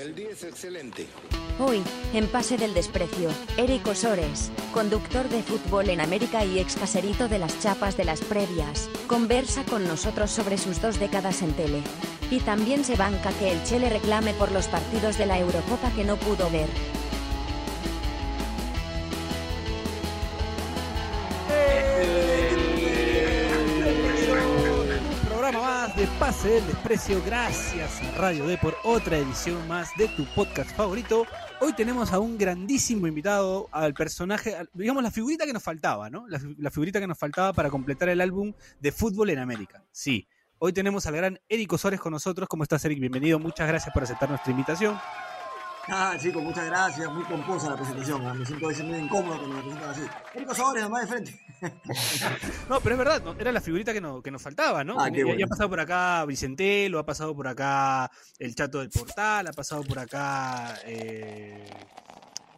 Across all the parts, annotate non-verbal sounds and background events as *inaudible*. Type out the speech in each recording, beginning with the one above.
El día es excelente. Hoy, en Pase del Desprecio, Eric Osores, conductor de fútbol en América y ex caserito de las chapas de las previas, conversa con nosotros sobre sus dos décadas en tele. Y también se banca que el Che le reclame por los partidos de la Eurocopa que no pudo ver. De Pase del Desprecio. Gracias Radio D por otra edición más de tu podcast favorito. Hoy tenemos a un grandísimo invitado, al personaje, digamos la figurita que nos faltaba, ¿no? La, fi- la figurita que nos faltaba para completar el álbum de fútbol en América. Sí. Hoy tenemos al gran Eric Osores con nosotros. ¿Cómo estás, Eric? Bienvenido. Muchas gracias por aceptar nuestra invitación. Ah, chicos, muchas gracias. Muy pomposa la presentación. Me siento a veces muy incómodo cuando me presentan así. Erico Sobres, nomás de frente. *laughs* No, pero es verdad, no, era la figurita que, no- que nos faltaba, ¿no? Ah, ya, bueno. ya ha pasado por acá Vicentelo, ha pasado por acá el Chato del Portal, ha pasado por acá eh,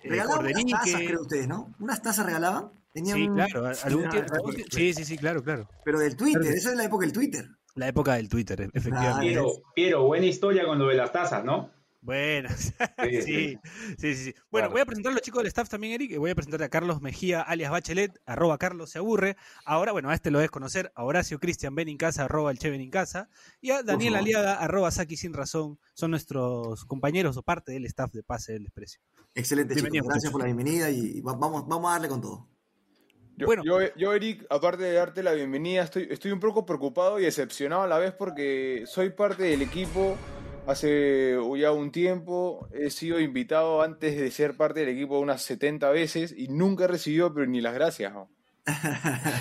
eh, Regalaban unas tazas, creo ustedes, ¿no? ¿Unas tazas regalaban? Tenían Sí, un- claro, a- algún tiempo-. Sí, sí, sí, claro, claro. Pero del Twitter, Claro. esa es la época del Twitter. La época del Twitter, e- Ah, efectivamente. Piero, Piero, buena historia con lo de las tazas, ¿no? Bueno, *laughs* sí, Sí, sí, sí. Bueno, Claro. voy a presentar a los chicos del staff también, Eric. y Voy a presentar a Carlos Mejía, alias Bachelet, arroba Carlos se aburre. Ahora, bueno, a este lo debes conocer, a Horacio Cristian Benincasa, arroba el Che Benincasa. Y a Daniel. Aliaga, arroba Saki sin razón. Son nuestros compañeros o parte del staff de Pase del Desprecio. Excelente, chicos. Gracias por la bienvenida y va- vamos, vamos a darle con todo. Yo, Bueno. yo, yo, Eric, aparte de darte la bienvenida, estoy, estoy un poco preocupado y decepcionado a la vez porque soy parte del equipo hace ya un tiempo. He sido invitado antes de ser parte del equipo unas 70 veces y nunca he recibido pero ni las gracias. ¿no?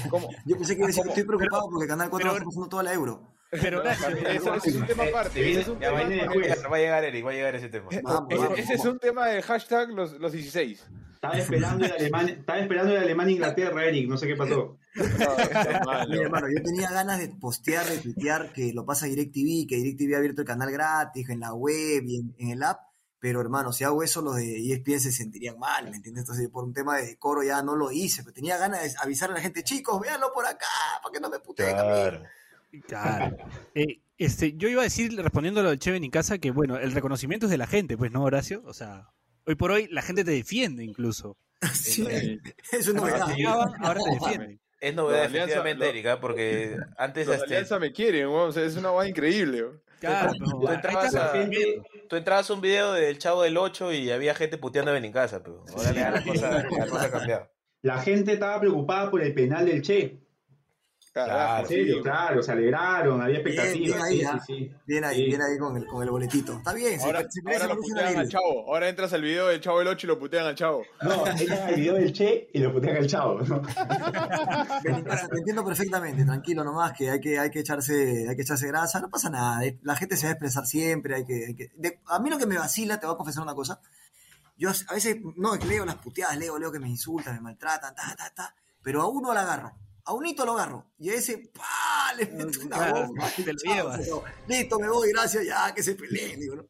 ¿Cómo? *laughs* Yo pensé que iba a decir estoy preocupado porque Canal 4 pero- está pasando toda la euro. Pero Horacio, Eso- ese es un tema aparte. Es un ya tema. Va a llegar Eric, va a llegar ese tema. Vamos, Ese, vamos, ese es un tema de hashtag los, los 16. Estaba esperando el alemán, estaba esperando el alemán Inglaterra, Eric, no sé qué pasó. No. *laughs* Mira, hermano, yo tenía ganas de postear, de tuitear que lo pasa DirecTV, que DirecTV ha abierto el canal gratis en la web y en, en el app, pero hermano, si hago eso, los de ESPN se sentirían mal, ¿me entiendes? Entonces, por un tema de decoro ya no lo hice, pero tenía ganas de avisar a la gente, chicos, véanlo por acá, para que no me puteen a mí. Claro. Claro. Eh, este, yo iba a decir, respondiendo a lo del Che Benincasa, que bueno, el reconocimiento es de la gente, pues, ¿no, Horacio? O sea, hoy por hoy la gente te defiende incluso. *laughs* Sí, Eh, es una novedad. ahora te defienden. Es novedad, Los Alianza- efectivamente, los- Eric, ¿ah? porque *laughs* antes Los este, Alianza me quieren, weón, o sea, es una vaina increíble. weón. Claro, tú, entrabas a, tú entrabas a un video del Chavo del 8 y había gente puteando a Benincasa, pero ahora ya la cosa, la cosa ha cambiado. La gente estaba preocupada por el penal del Che. Serio, claro, se alegraron, había Bien, expectativas. bien ahí, sí, sí, sí. Bien ahí, Sí. bien ahí con el, con el boletito. Está bien, Ahora, se ahora la lo la putean al chavo. Ahora entras al video del chavo del 8 y lo putean al chavo. No, *laughs* era el video del Che y lo putean al chavo. ¿no? *laughs* Te entiendo perfectamente, tranquilo nomás, que hay que, hay que echarse, hay que echarse grasa, no pasa nada, eh, la gente se va a expresar siempre, hay que, hay que- de- a mí lo que me vacila, te voy a confesar una cosa, yo a veces, no, leo las puteadas, leo, leo que me insultan, me maltratan, ta, ta, ta, pero a uno lo agarro, a un hito lo agarro, y a ese, pa, le meto una Claro, bomba, te lo chao, llevas. pero, listo, me voy, gracias, ya, que se peleen, digo, ¿no?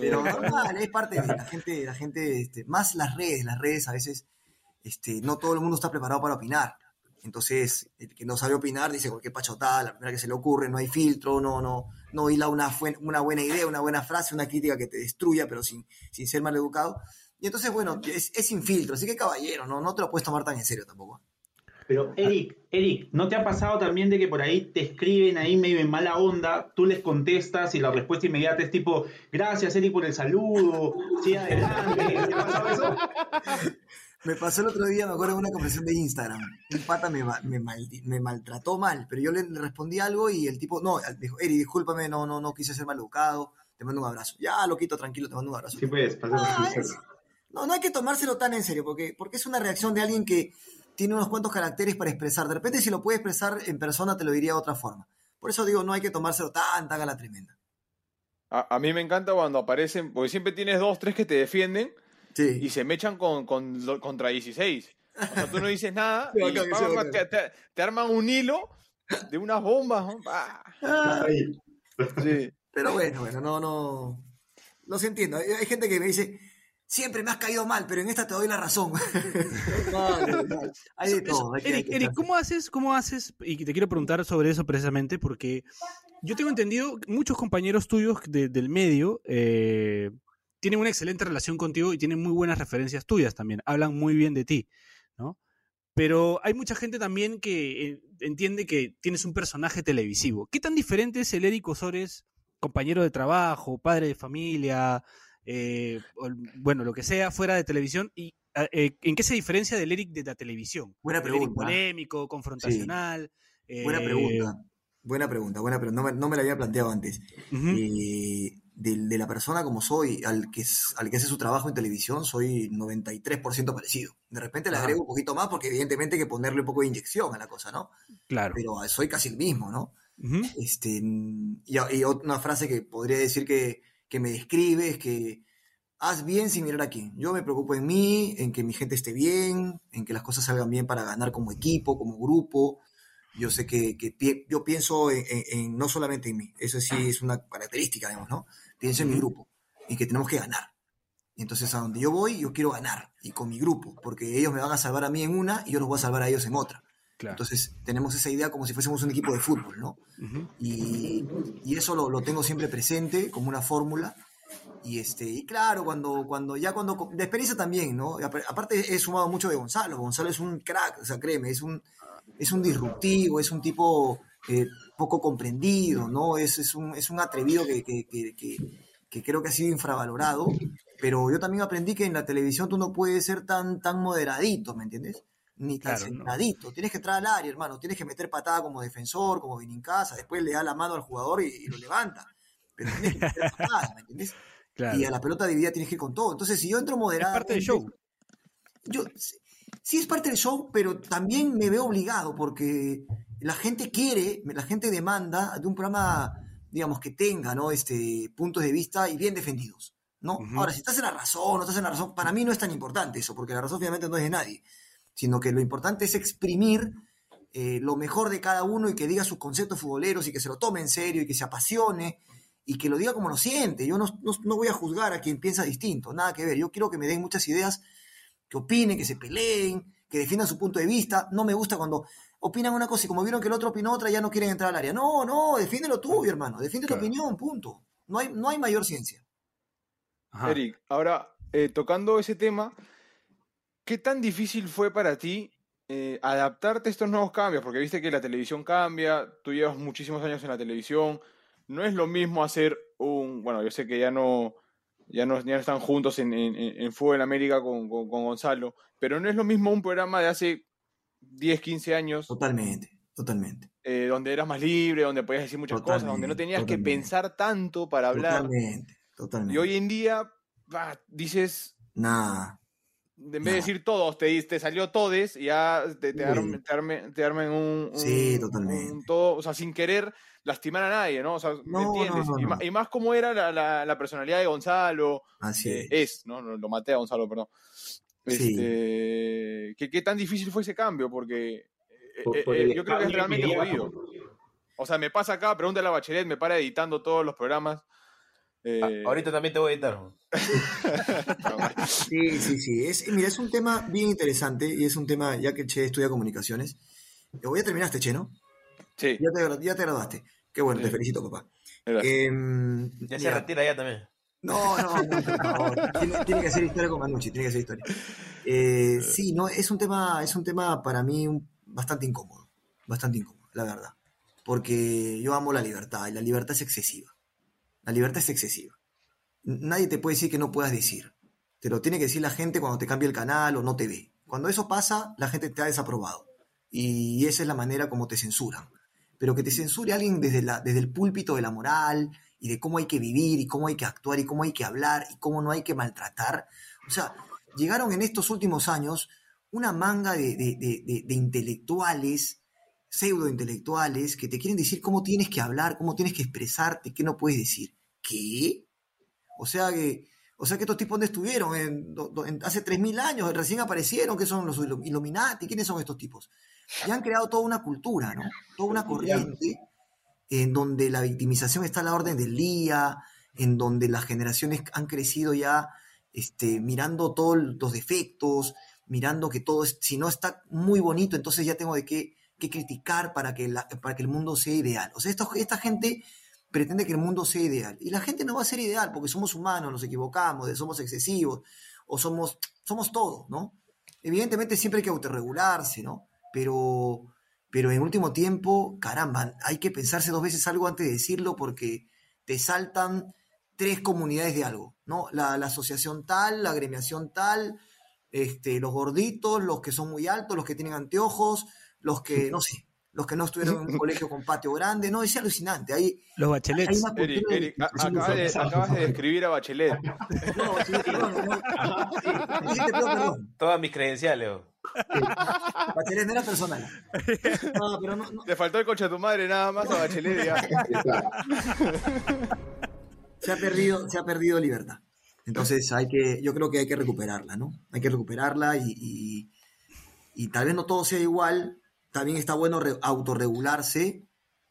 Pero *laughs* normal, es parte de la gente, la gente, este, más las redes, las redes a veces, este, no todo el mundo está preparado para opinar. Entonces, el que no sabe opinar dice cualquier pachotada, la primera que se le ocurre, no hay filtro, no, no, no hila una, una buena idea, una buena frase, una crítica que te destruya, pero sin, sin ser mal educado. Y entonces, bueno, es, es sin filtro, así que caballero, no, no te lo puedes tomar tan en serio tampoco. Pero Eric, Eric, ¿no te ha pasado también de que por ahí te escriben ahí medio en mala onda, tú les contestas y la respuesta inmediata es tipo, gracias Eric por el saludo, sí adelante, ¿te ha pasado eso? Me pasó el otro día, me acuerdo, en una conversación de Instagram. Un pata me, maltrató mal, pero yo le, respondí algo y el tipo, no, dijo, Eri, discúlpame, no, no, no quise ser mal educado, te mando un abrazo. Ya, loquito, tranquilo, te mando un abrazo. Sí, pues, Ah, es- no, no hay que tomárselo tan en serio, porque, porque es una reacción de alguien que tiene unos cuantos caracteres para expresar. De repente, si lo puede expresar en persona, te lo diría de otra forma. Por eso digo, no hay que tomárselo tan, tan a la tremenda. A, a mí me encanta cuando aparecen, porque siempre tienes dos, tres que te defienden Sí. y se mechan con, con, contra 16. O sea, tú no dices nada *laughs* Sí, y sí, te, te- te arman un hilo de unas bombas. Ah, pero bueno, bueno, no, no. Los entiendo. Hay gente que me dice, siempre me has caído mal, pero en esta te doy la razón. *laughs* Hay de todo. hay que- Eric, que. ¿cómo haces, cómo haces? Y te quiero preguntar sobre eso precisamente porque yo tengo entendido, muchos compañeros tuyos de- del medio eh, tienen una excelente relación contigo y tienen muy buenas referencias tuyas también. Hablan muy bien de ti, ¿no? Pero hay mucha gente también que eh, entiende que tienes un personaje televisivo. ¿Qué tan diferente es el Eric Osores, compañero de trabajo, padre de familia, eh, o, bueno, lo que sea, fuera de televisión? ¿Y eh, en qué se diferencia del Eric de la televisión? Buena El Eric pregunta. polémico, confrontacional. Buena eh, pregunta. Buena pregunta, buena pregunta. No me, no me la había planteado antes. de, de la persona como soy, al que, es- al que hace su trabajo en televisión, soy 93% parecido. De repente le agrego un poquito más porque evidentemente hay que ponerle un poco de inyección a la cosa, ¿no? claro. Pero soy casi el mismo, ¿no? Este, y, y una frase que podría decir que, que me describe es que haz bien sin mirar a quién. Yo me preocupo en mí, en que mi gente esté bien, en que las cosas salgan bien para ganar como equipo, como grupo. Yo sé que, que pi- yo pienso en, en- en- no solamente en mí, eso sí es una característica, digamos, ¿no? Pienso en mi grupo y que tenemos que ganar. Entonces, a donde yo voy, yo quiero ganar y con mi grupo, porque ellos me van a salvar a mí en una y yo los voy a salvar a ellos en otra. Claro. Entonces, tenemos esa idea como si fuésemos un equipo de fútbol, ¿no? Ujú, y, y eso lo, lo tengo siempre presente como una fórmula. Y, este, y claro, cuando, cuando ya cuando... De experiencia también, ¿no? Aparte he sumado mucho de Gonzalo. Gonzalo es un crack, o sea, créeme, es un, es un disruptivo, es un tipo eh, poco comprendido, ¿no? Es, es, un, es un atrevido que, que, que, que, que creo que ha sido infravalorado. Pero yo también aprendí que en la televisión tú no puedes ser tan, tan moderadito, ¿me entiendes? Ni tan Claro, no. centradito. Tienes que entrar al área, hermano. Tienes que meter patada como defensor, como casa Después le da la mano al jugador y, y lo levanta. Pero tienes que meter *laughs* patada, ¿me entiendes? claro. Y a la pelota dividida tienes que ir con todo. Entonces, si yo entro Es moderado. parte del show. Yo, sí- es parte del show, pero también me veo obligado porque la gente quiere, la gente demanda de un programa, digamos, que tenga, ¿no? Este, puntos de vista y bien defendidos, ¿no? Ahora, si estás en la razón, no estás en la razón, para mí no es tan importante eso, porque la razón finalmente no es de nadie, sino que lo importante es exprimir eh, lo mejor de cada uno y que diga sus conceptos futboleros y que se lo tome en serio y que se apasione y que lo diga como lo siente. Yo no, no- no voy a juzgar a quien piensa distinto, nada que ver. Yo quiero que me den muchas ideas, que opinen, que se peleen, que defiendan su punto de vista. No me gusta cuando opinan una cosa y como vieron que el otro opinó otra, ya no quieren entrar al área. No, no, defiéndelo tú, hermano. Defiende Claro. tu opinión, punto. No hay, no hay mayor ciencia. Ajá. Eric, ahora, eh, tocando ese tema, ¿qué tan difícil fue para ti eh, adaptarte a estos nuevos cambios? Porque viste que la televisión cambia, tú llevas muchísimos años en la televisión, no es lo mismo hacer un, bueno, yo sé que ya no, ya no, ya no están juntos en, en, en Fútbol América con, con, con Gonzalo, pero no es lo mismo un programa de hace 10, 15 años, Totalmente, totalmente. eh, donde eras más libre, donde podías decir muchas cosas, donde no Totalmente, tenías que pensar tanto para hablar. Totalmente, totalmente. Y hoy en día, bah, dices, Nada. En vez de Nah. decir todos, te, te salió todes y ya te, te, Uy. arme- te, arme- te armen un, un- Sí, totalmente. un todo, o sea, sin querer lastimar a nadie, ¿no? O sea, ¿me No, entiendes? no, no, y, no. ma- y más como era la, la- la personalidad de Gonzalo, Así eh, es. es, ¿no? No, Lo maté a Gonzalo, perdón. Sí. Este, ¿qué, qué tan difícil fue ese cambio? Porque eh, Por- eh, por eh, el yo creo que es realmente que jodido. O sea, me pasa acá, pregúntale a Bachelet, me para editando todos los programas. Eh, Ah, Ahorita también te voy a editar. *laughs* Sí, sí, sí. Es, mira, es un tema bien interesante y es un tema, ya que Che estudia comunicaciones. O ya terminaste, Che, ¿no? Sí, Ya te, ya te graduaste. Qué bueno, te felicito, papá. Em, Ya se retira ya también. No, no, no, por favor. *laughs* Tiene, tiene que hacer historia con Manucci, tiene que hacer historia. Eh, sí, no, es un tema, es un tema para mí un- bastante incómodo, bastante incómodo, la verdad. Porque yo amo la libertad y la libertad es excesiva. La libertad es excesiva. Nadie te puede decir que no puedas decir. Te lo tiene que decir la gente cuando te cambia el canal o no te ve. Cuando eso pasa, la gente te ha desaprobado. Y esa es la manera como te censuran. Pero que te censure alguien desde, la, desde el púlpito de la moral y de cómo hay que vivir y cómo hay que actuar y cómo hay que hablar y cómo no hay que maltratar. O sea, llegaron en estos últimos años una manga de- de- de- de intelectuales, pseudo intelectuales, que te quieren decir cómo tienes que hablar, cómo tienes que expresarte, qué no puedes decir. ¿Qué? O sea que, o sea que estos tipos dónde estuvieron en, en- hace 3.000 años, recién aparecieron, que son los Illu- Illuminati, ¿quiénes son estos tipos? Y han creado toda una cultura, ¿no? Toda una corriente en donde la victimización está a la orden del día, en donde las generaciones han crecido ya este, mirando todos los defectos, mirando que todo, es, si no está muy bonito, entonces ya tengo de qué, qué criticar para que, para que el mundo sea ideal. O sea, esta, esta gente pretende que el mundo sea ideal. Y la gente no va a ser ideal porque somos humanos, nos equivocamos, somos excesivos o somos, somos todo, ¿no? Evidentemente siempre hay que autorregularse, ¿no? Pero, pero en último tiempo, caramba, hay que pensarse dos veces algo antes de decirlo porque te saltan tres comunidades de algo, ¿no? La, la asociación tal, la agremiación tal, este, los gorditos, los que son muy altos, los que tienen anteojos, los que, no sé, los que no estuvieron en un *laughs* colegio con patio grande, no, es alucinante. Hay, Los hay bachelets. una Eric, de discriminación acabas de, acabas de describir a Bachelet. No, sí, perdón, no, sí, sí te pido perdón. Todas mis credenciales. oh. Bachelet no era personal. No, pero no, no, Te faltó el coche a tu madre nada más a Bachelet ya. se ha perdido, se ha perdido libertad. Entonces hay que, yo creo que hay que recuperarla, ¿no? Hay que recuperarla y, y- y tal vez no todo sea igual. También está bueno re- autorregularse,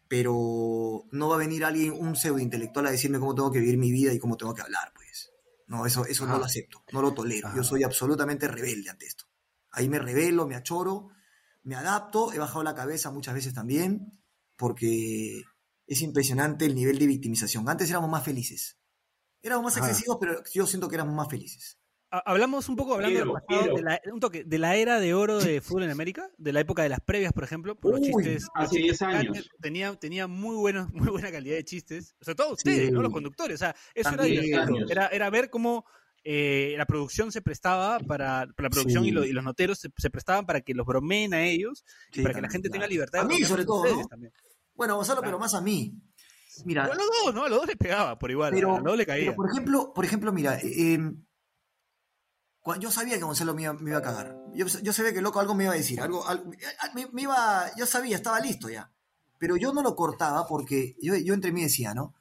pero no va a venir alguien, un pseudo intelectual a decirme cómo tengo que vivir mi vida y cómo tengo que hablar, pues. No, eso, eso no lo acepto, no lo tolero. Yo soy absolutamente rebelde ante esto. Ahí me rebelo, me achoro, me adapto, he bajado la cabeza muchas veces también, porque es impresionante el nivel de victimización. Antes éramos más felices. Éramos más Ajá. excesivos, pero yo siento que éramos más felices. Ha- Hablamos un poco, hablando del Quiero, pasado, de la, un toque, de la era de oro de fútbol en América, de la época de las previas, por ejemplo, por los Uy, chistes. hace los chistes 10 años. Tenía, tenía muy, buenos, *laughs* muy buena calidad de chistes. Sobre todo ustedes, Sí. ¿no? Los conductores. O sea, eso era También. Era, era ver cómo eh, la producción se prestaba para, para la producción Sí. y, lo- y los noteros se, se prestaban para que los bromeen a ellos y Sí, para que la también, gente tenga claro. libertad de A mí, sobre todo, ¿no? también. Bueno, Gonzalo, Claro. pero más a mí. Mira, A los dos, ¿no? A los dos les pegaba por igual. pero, a los dos le caía. pero, por ejemplo, por ejemplo, mira, eh, cua- yo sabía que Gonzalo me iba, me iba a cagar. Yo, yo sabía que el loco algo me iba a decir, algo, algo- eh, me, me iba, yo sabía, estaba listo ya. Pero yo no lo cortaba porque yo, yo entre mí decía, ¿no?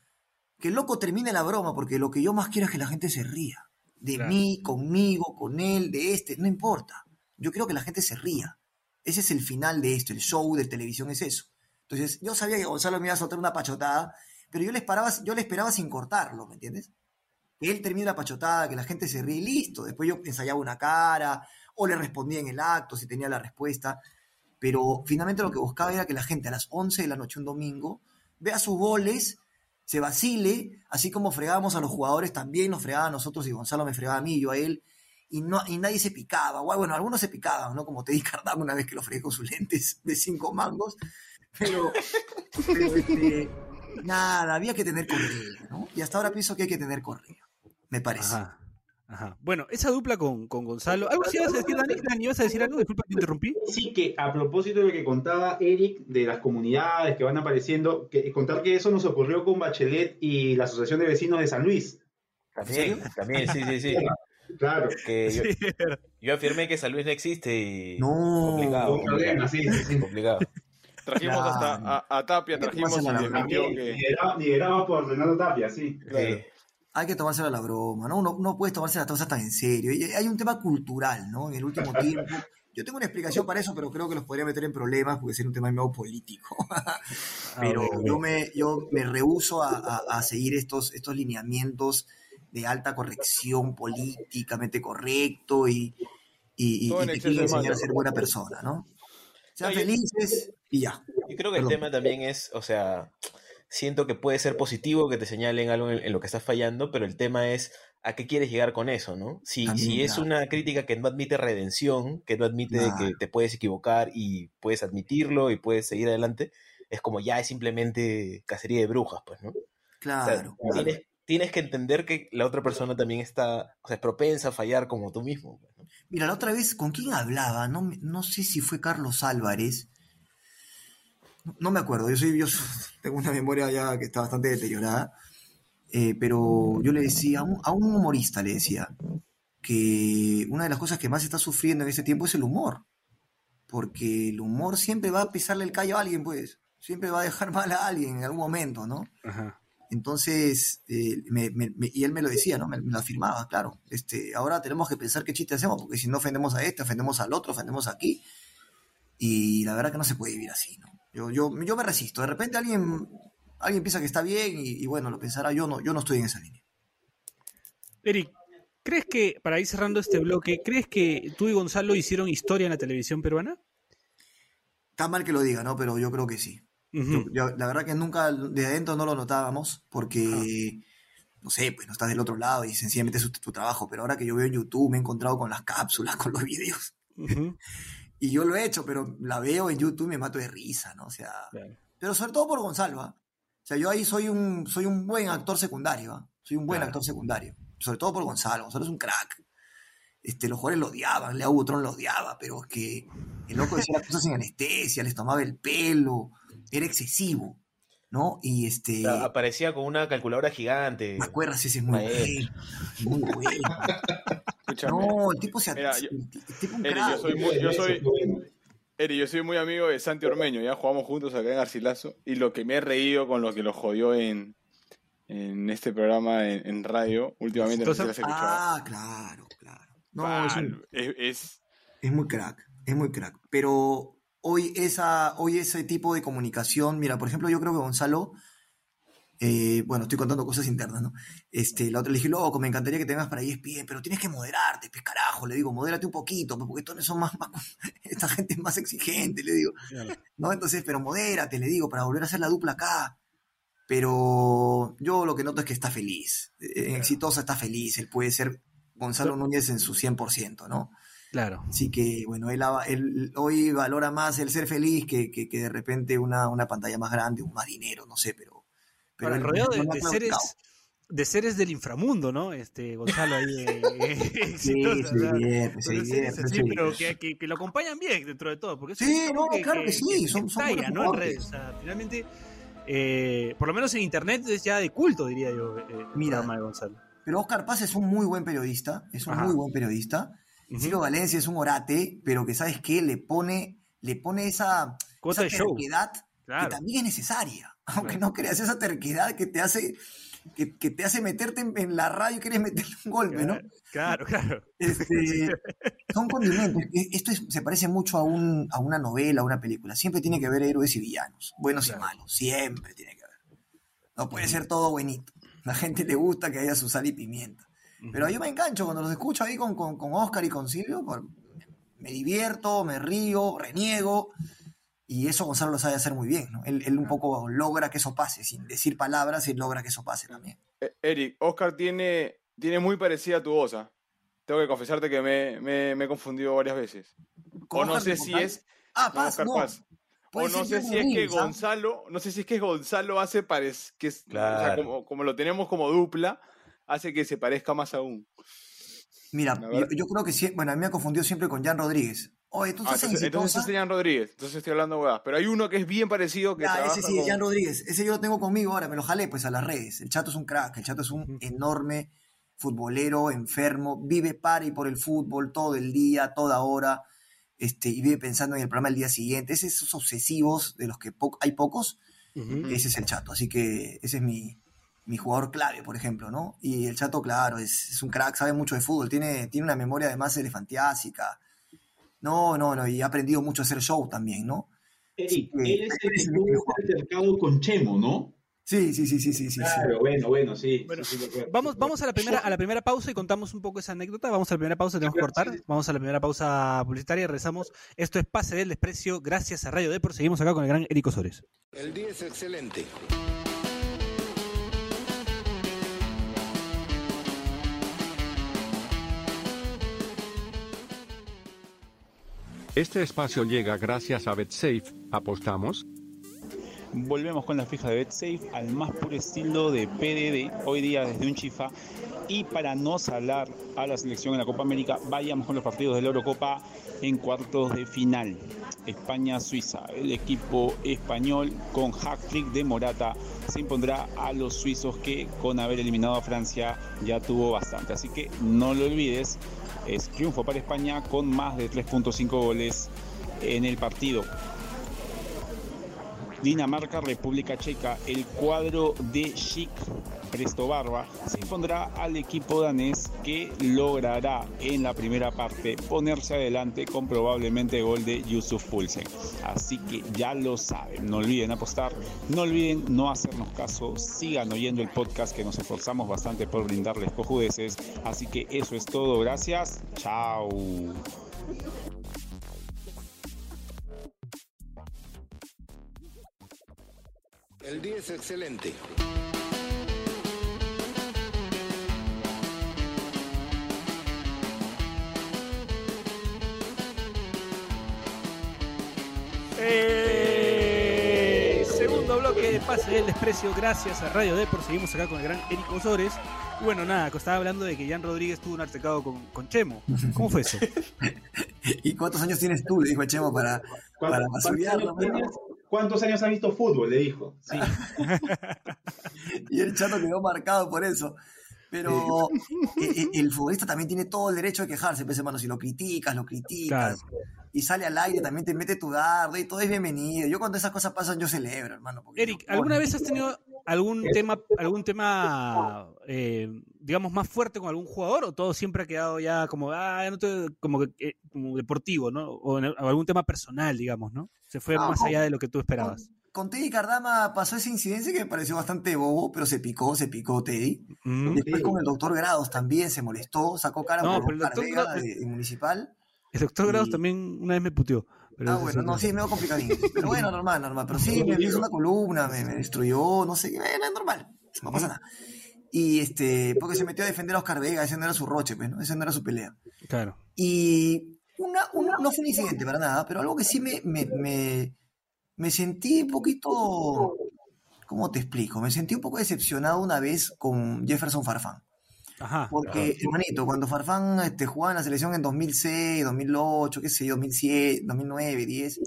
Que el loco termine la broma porque lo que yo más quiero es que la gente se ría. De Claro. mí, conmigo, con él, de este, no importa. Yo quiero que la gente se ría. Ese es el final de esto, el show de televisión es eso. Entonces, yo sabía que Gonzalo me iba a soltar una pachotada, pero yo le esperaba, yo le esperaba sin cortarlo, ¿me entiendes? Que él termine la pachotada, que la gente se ríe y listo. Después yo ensayaba una cara, o le respondía en el acto si tenía la respuesta. Pero finalmente lo que buscaba era que la gente a las 11 de la noche un domingo vea sus goles, se vacile, así como fregábamos a los jugadores, también nos fregaba a nosotros y Gonzalo me fregaba a mí, yo a él, y, no, y nadie se picaba. Bueno, algunos se picaban, ¿no? Como Teddy Cardano una vez que lo fregué con sus lentes de cinco mangos. Pero, pero, este, nada, había que tener correa, ¿no? Y hasta ahora pienso que hay que tener correa, me parece. Ajá. Ajá. Bueno, esa dupla con, con Gonzalo. ¿Algo sí ibas a decir, Dani? Dani, ¿ibas a decir algo? Disculpa que te interrumpí. Sí, que a propósito de lo que contaba Eric de las comunidades que van apareciendo, que, contar que eso nos ocurrió con Bachelet y la Asociación de Vecinos de San Luis. También, también, sí, sí, sí. *laughs* Claro. Que yo, Sí, yo afirmé que San Luis no existe y. No. Complicado. Un problema, sí, sí, sí. Complicado. Trajimos hasta a, a Tapia, trajimos y que... liderado, liderado por Renato Tapia, sí. Claro. Hay que tomársela la broma, ¿no? Uno no puede tomarse las cosas tan en serio. Y hay un tema cultural, ¿no? En el último *laughs* tiempo. Yo tengo una explicación para eso, pero creo que los podría meter en problemas porque sería un tema medio político. *laughs* pero ok, ok. yo me, yo me rehuso a, a- a seguir estos, estos lineamientos de alta corrección políticamente correcto y, y, y- y que exceso quieren enseñar a ser buena persona, ¿no? Sean No, yo- felices y ya. Yo creo que el tema también es, o sea, siento que puede ser positivo que te señalen algo en, en lo que estás fallando, pero el tema es a qué quieres llegar con eso, ¿no? Si, si es una crítica que no admite redención, que no admite que te puedes equivocar y puedes admitirlo y puedes seguir adelante, es como ya es simplemente cacería de brujas, pues, ¿no? O sea, Claro. tienes, tienes que entender que la otra persona también está, o sea, es propensa a fallar como tú mismo. pues, ¿no? Mira, la otra vez, ¿con quién hablaba? No, no sé si fue Carlos Álvarez. No, me acuerdo, yo, soy, yo *laughs* tengo una memoria ya que está bastante deteriorada. Eh, pero yo le decía, a un, a un humorista le decía, que una de las cosas que más está sufriendo en este tiempo es el humor. Porque el humor siempre va a pisarle el callo a alguien, pues. Siempre va a dejar *laughs* mal a alguien en algún momento, ¿no? Ajá. Entonces, eh, me- me- me- y él me lo decía, ¿no? Me, me lo afirmaba, claro. Este, ahora tenemos que pensar qué chiste hacemos, porque si no ofendemos a este, ofendemos al otro, ofendemos aquí. Y la verdad que no se puede vivir así, ¿no? Yo, yo, yo me resisto. De repente alguien, alguien piensa que está bien y, y bueno, lo pensará. Yo no, yo no estoy en esa línea. Eric, ¿crees que, para ir cerrando este bloque, ¿crees que tú y Gonzalo hicieron historia en la televisión peruana? Está mal que lo diga, ¿no? Pero yo creo que sí. Yo, la verdad que nunca de adentro no lo notábamos porque, no sé, pues no estás del otro lado y sencillamente es tu, tu trabajo. Pero ahora que yo veo en YouTube me he encontrado con las cápsulas, *laughs* con los videos. Ujú. Y yo lo he hecho, pero la veo en YouTube y me mato de risa, ¿no? O sea, pero sobre todo por Gonzalo, ¿ah? O sea, yo ahí soy un, soy un buen actor secundario, ¿ah? Soy un buen Claro. actor secundario. Sobre todo por Gonzalo. Gonzalo es un crack. Este, los jugadores lo odiaban, Leo Butrón lo odiaba, pero es que el loco decía las cosas sin anestesia, les tomaba el pelo, era excesivo, ¿no? Y este, O sea, aparecía con una calculadora gigante. me acuerdas, ese es muy bueno, muy bueno. No, el tipo se Mira, yo- el tipo un Eri, yo soy muy, yo soy, Eri, yo soy muy amigo de Santi Ormeño, ya jugamos juntos acá en Garcilaso, y lo que me he reído con lo que lo jodió en, en este programa en, en radio, últimamente no sé si lo has escuchado. Ah, claro, claro. No, es, un- es- es- es muy crack, es muy crack. Pero hoy, esa, hoy ese tipo de comunicación, mira, por ejemplo, yo creo que Gonzalo, eh, bueno, estoy contando cosas internas, ¿no? Este, la otra le dije, loco, me encantaría que te vengas para ESPN, pero tienes que moderarte, pues carajo, le digo, modérate un poquito, pues, porque estos son más, más- *laughs* esta gente es más exigente, le digo. Claro. ¿no? Entonces, pero modérate, le digo, para volver a hacer la dupla acá. Pero yo lo que noto es que está feliz. Eh, Exitosa está feliz. Él puede ser Gonzalo Núñez en su 100%, ¿no? Claro. Así que, bueno, él, hoy valora más el ser feliz que, que- que de repente una, una pantalla más grande, un más dinero, no sé, pero... pero él- rodeado de, seres de seres del inframundo, ¿no? Este Gonzalo ahí eh, Sí, pero que, que- lo acompañan bien dentro de todo, porque Sí, no, claro que sí, son- son buenos ¿no? En jugadores. redes, o sea, finalmente, eh, por lo menos en internet es ya de culto, diría yo, eh, el Mira. programa de Gonzalo. Pero Oscar Paz es un muy buen periodista, es un Ajá. muy buen periodista. Ciro Valencia es un orate, pero que sabes qué, le pone, le pone esa, esa terquedad Claro. que también es necesaria. *laughs* Aunque Claro. no creas, esa terquedad que te hace, que, que te hace meterte en, en la radio y quieres meterle un golpe, ¿no? Claro, claro. Este, *laughs* son condimentos. Esto es- se parece mucho a, un, a una novela, a una película. Siempre tiene que haber héroes y villanos, buenos y malos. Siempre tiene que haber. No puede ser todo buenito. La gente le gusta que haya su sal y pimienta. Pero yo me engancho cuando los escucho ahí con, con, con Oscar y con Silvio. por- me divierto, me río, reniego. Y eso Gonzalo lo sabe hacer muy bien. ¿no? Él, él un poco logra que eso pase. Sin decir palabras, él logra que eso pase también. Eh, Eric, Oscar tiene, tiene muy parecida tu voz. ¿ah? Tengo que confesarte que me, me- me he confundido varias veces. ¿Con O no sé si es. Ah, no, Paz, Oscar no. Paz. O no sé si es que ¿ah? Gonzalo, no sé si es que Gonzalo hace parez, que es, o sea, Claro. como, como lo tenemos como dupla, hace que se parezca más aún. Mira, yo, creo que sí, bueno, a mí me ha confundido siempre con Jan Rodríguez. Oye, Ah, en entonces, entonces Exitosa? es Jan Rodríguez, entonces estoy hablando huevadas. Pero hay uno que es bien parecido que trabaja ese sí, con- Jan Rodríguez. Ese yo lo tengo conmigo ahora, me lo jalé pues a las redes. El chato es un crack, el chato es un enorme futbolero, enfermo, vive para y por el fútbol todo el día, toda hora, este, y vive pensando en el programa el día siguiente. Es esos obsesivos de los que po- hay pocos, ese es el chato. Así que ese es mi, mi jugador clave, por ejemplo, ¿no? Y el chato, claro, es, es un crack, sabe mucho de fútbol, tiene, tiene una memoria además elefantiásica. No, no, no, y ha aprendido mucho a hacer show también, ¿no? Eric, Sí, él es el es que mejor. este con Chemo, ¿no? Sí, sí, sí, sí, sí, sí. sí. Claro, bueno, bueno, sí. Bueno, sí. Vamos, vamos a la primera, a la primera pausa y contamos un poco esa anécdota. Vamos a la primera pausa, tenemos que cortar. Vamos a la primera pausa publicitaria y regresamos. Esto es Pase del Desprecio, gracias a Radio Depor. Seguimos acá con el gran Eric Osores. El día es excelente. Este espacio llega gracias a BetSafe. ¿Apostamos? Volvemos con la fija de BetSafe al más puro estilo de PDD, hoy día desde un chifa. Y para no salar a la selección en la Copa América, vayamos con los partidos de la Eurocopa en cuartos de final. España-Suiza. El equipo español con hat-trick de Morata se impondrá a los suizos que con haber eliminado a Francia ya tuvo bastante. Así que no lo olvides, es triunfo para España con más de 3.5 goles en el partido. Dinamarca, República Checa, el cuadro de Chic Presto Barba se impondrá al equipo danés que logrará en la primera parte ponerse adelante con probablemente gol de Yusuf Pulsen. Así que ya lo saben, no olviden apostar, no olviden no hacernos caso, sigan oyendo el podcast que nos esforzamos bastante por brindarles cojudeces. Así que eso es todo, gracias, chao. El día es excelente. Eh, segundo bloque de pase del desprecio, gracias a Radio Depor. Seguimos acá con el gran Eric Osores. Y bueno, nada, estaba hablando de que Jan Rodríguez tuvo un altercado con, con Chemo. ¿Cómo fue eso? *laughs* ¿Y cuántos años tienes tú? Le dijo a Chemo para, para ¿Cuántos, basurearlo, años tienes? ¿Cuántos años has visto fútbol? Le dijo. Sí. *laughs* Y el chato quedó marcado por eso. Pero eh, eh, el futbolista también tiene todo el derecho de quejarse, pues, hermano. Si lo criticas, lo criticas. Y sale al aire, también te mete tu dardo y todo es bienvenido. Yo cuando esas cosas pasan, yo celebro, hermano. Eric, ¿alguna vez has tenido algún tema, algún tema, eh, digamos, más fuerte con algún jugador o todo siempre ha quedado ya como, ah, no te- como, eh, como deportivo, ¿no? O, en- algún tema personal, digamos, ¿no? Se fue Ah, más allá de lo que tú esperabas. Con Teddy Cardama pasó ese incidencia que me pareció bastante bobo, pero se picó, se picó Teddy. Mm. Después con el doctor Grados también se molestó, sacó cara No, por el un doctor Grados- de, de municipal. El doctor Grados también una vez me puteó. Pero Ah, bueno, es no, sí, medio complicadín. Pero bueno, *laughs* normal, normal. Pero sí, me hizo una columna, me, me destruyó, no sé, bueno, es normal, no pasa nada. Y este, porque se metió a defender a Oscar Vega, ese no era su roche, pues, ¿no? Ese no era su pelea. Claro. Y una, una- no fue un incidente para nada, pero algo que sí me, me, me, me sentí un poquito, ¿cómo te explico? Me sentí un poco decepcionado una vez con Jefferson Farfán. Ajá. Porque, hermanito, cuando Farfán este, jugaba en la selección en 2006, 2008, qué sé yo, 2007, 2009, 10,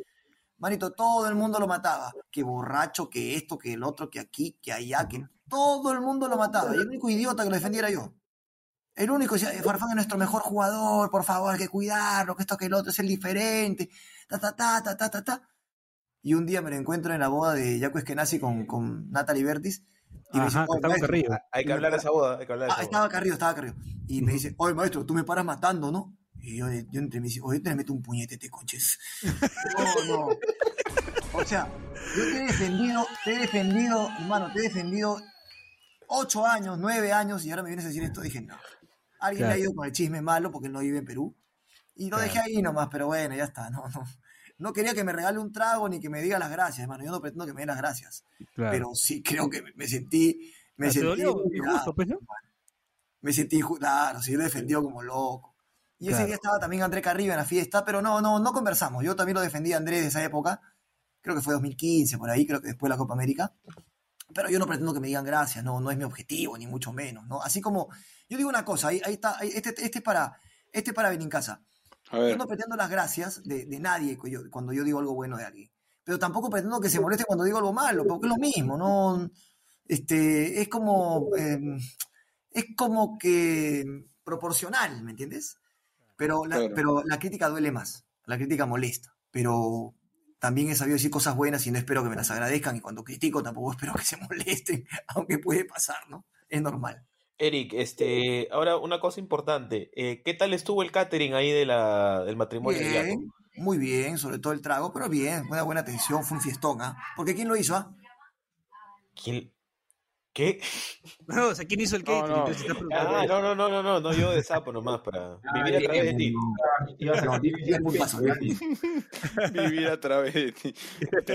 manito, todo el mundo lo mataba. Que borracho, que esto, que el otro, que aquí, que allá, que todo el mundo lo mataba. Y el único idiota que lo defendiera yo. El único decía, "Eh, Farfán es nuestro mejor jugador, por favor, hay que cuidarlo, que esto, que el otro es el diferente, ta, ta, ta, ta, ta, ta, ta. Y un día me lo encuentro en la boda de Jaco Eskenazi con, con Natalie Bertis. Y me dice, Ajá, "Oye, estaba maestro, Carrillo. Hay que hablar de esa boda, hay que hablar de Ah, esa boda. estaba Carrillo, estaba Carrillo. Y me dice, oye, maestro, tú me paras matando, ¿no? Y yo, yo entre mis oye, te meto un puñete, te conches. *laughs* No, no. O sea, yo te he defendido, te he defendido, hermano, te he defendido ocho años, nueve años, y ahora me vienes a decir esto. Dije, no. Alguien Claro. le ha ido con el chisme malo porque él no vive en Perú. Y lo dejé ahí nomás, pero bueno, ya está. No, no. No quería que me regale un trago ni que me diga las gracias, hermano. Yo no pretendo que me dé las gracias. Claro. Pero sí creo que me- sentí. Me Ah, ¿Te sentí dolió? Injusto, pues, ¿no? me sentí, claro, sí, lo defendió como loco. Y ese día estaba también André Carrillo en la fiesta, pero no, no, no conversamos. Yo también lo defendí a Andrés de esa época. Creo que fue 2015, por ahí, creo que después de la Copa América. Pero yo no pretendo que me digan gracias, no, no es mi objetivo, ni mucho menos, ¿no? Así como, yo digo una cosa, ahí, ahí está, ahí- este, este es para, este es para Benincasa. A Yo no pretendo las gracias de, de nadie yo- cuando yo digo algo bueno de alguien. Pero tampoco pretendo que se moleste cuando digo algo malo, porque es lo mismo, ¿no? Este, es como, eh, es como que proporcional, ¿me entiendes? Pero la, Claro. pero la crítica duele más, la crítica molesta, pero también he sabido decir cosas buenas y no espero que me las agradezcan y cuando critico tampoco *laughs* espero que se molesten, *laughs* aunque puede pasar, ¿no? Es normal. Eric, este, ahora una cosa importante. eh, ¿Qué tal estuvo el catering ahí de la, del matrimonio? Bien, muy bien, sobre todo el trago, pero bien, una buena atención, fue un fiestón, ¿ah? Porque ¿quién lo hizo, ah? ¿Quién? ¿Qué? *laughs* No, o sea, ¿quién hizo el No, catering? no. Preguntando. Ah, no, no, no, no, no, no, yo de sapo nomás para *laughs* vivir a través de ti. No, ¿no? vivir a través de ti.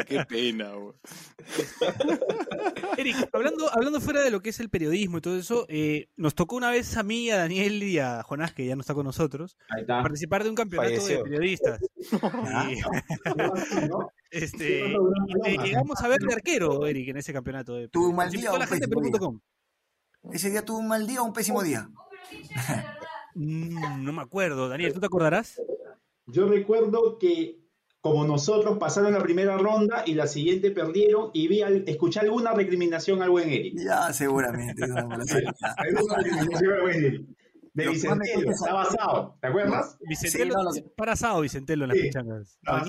Qué pena, güey. *laughs* Eric, hablando, hablando fuera de lo que es el periodismo y todo eso, eh, nos tocó una vez a mí, a Daniel y a Jonás, que ya no está con nosotros, participar de un campeonato Falleció. de periodistas. Y, este, y te llegamos a ver de arquero, Eric, en ese campeonato. De Tuve un mal día la gente día. ¿Ese día tuvo un mal día o un pésimo día? Mm, no me acuerdo. Daniel, ¿tú te acordarás? Yo recuerdo que como nosotros pasaron la primera ronda y la siguiente perdieron y vi al- escuché alguna recriminación al buen Eric. Ya, seguramente. no. *laughs* Alguna recriminación al buen Eric. De Vicentelo, está basado, ¿te acuerdas? Vicentelo, no, para asado Vicentelo en las Sí. pichangas. No, él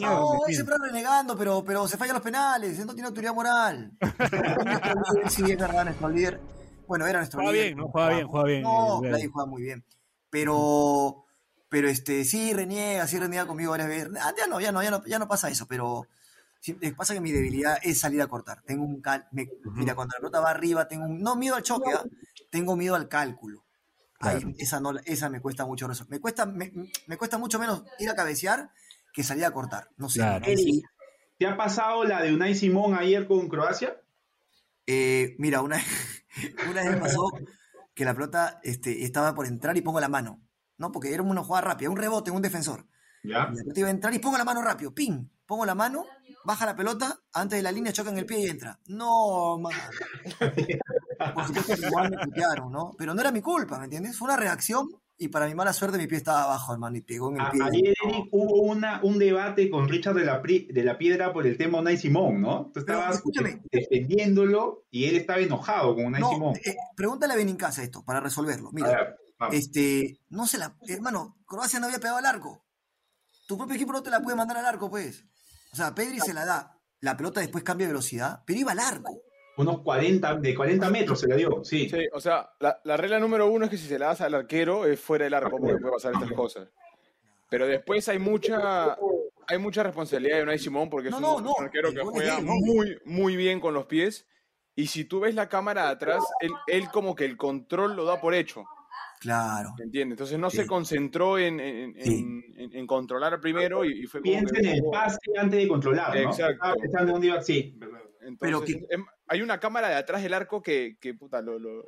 Vicente. siempre renegando, pero, pero se fallan los penales, él no tiene autoridad moral. *laughs* *laughs* Es verdad, nuestro líder. Bueno, era nuestro Juega líder. bien, ¿no? Juega bien, juega bien, No, Vladi. juega muy bien. Pero, pero este, sí reniega, sí reniega conmigo varias veces. Ah, ya no, ya no, ya no, ya no pasa eso, pero sí, eh, pasa que mi debilidad es salir a cortar. Tengo un cal, me- mira, cuando la pelota va arriba, tengo un, no miedo al choque, ¿ah? tengo miedo al cálculo. Ahí, esa, no, esa me cuesta mucho resolver. Me cuesta, me, me cuesta mucho menos ir a cabecear que salir a cortar. No sé. Claro. ¿Te ha pasado la de Unai Simón ayer con Croacia? Eh, mira, una, *laughs* una vez me pasó que la pelota este, estaba por entrar y pongo la mano. ¿No? Porque era una jugada rápida, un rebote, un defensor. ¿Ya? Y la pelota iba a entrar y pongo la mano rápido. ¡Pim! Pongo la mano, baja la pelota, antes de la línea choca en el pie y entra. No, man. *laughs* Por supuesto igual me putearon, ¿no? Pero no era mi culpa, ¿me entiendes? Fue una reacción y para mi mala suerte mi pie estaba abajo, hermano, y pegó en el pie. Ayer, Eric, hubo una, un debate con Richard de la, de la Piedra por el tema Unai Simón, ¿no? Tú estabas defendiéndolo y él estaba enojado con Unai No, Simón. eh, pregúntale a Benincasa esto, para resolverlo. Mira, ver, este, no se la, hermano, Croacia no había pegado al arco. Tu propio equipo no te la puede mandar al arco, pues. O sea, Pedri se la da, la pelota después cambia de velocidad, pero iba al arco. Unos 40, de 40 metros se la dio, sí. Sí, o sea, la, la regla número uno es que si se la das al arquero es fuera del arco porque puede pasar estas cosas. Pero después hay mucha hay mucha responsabilidad de Unai Simón porque es No, un, no, un no, arquero que juega muy, muy bien con los pies. Y si tú ves la cámara de atrás, él, él como que el control lo da por hecho, Claro. ¿me entiendes? Entonces no Sí. se concentró en, en- en- Sí. en- en controlar primero y, y fue como Piensa que- en el pase antes de controlar, ¿no? Exacto. Estaba pensando dónde iba, sí. Entonces, Pero que- em, hay una cámara de atrás del arco que, que puta, lo, lo-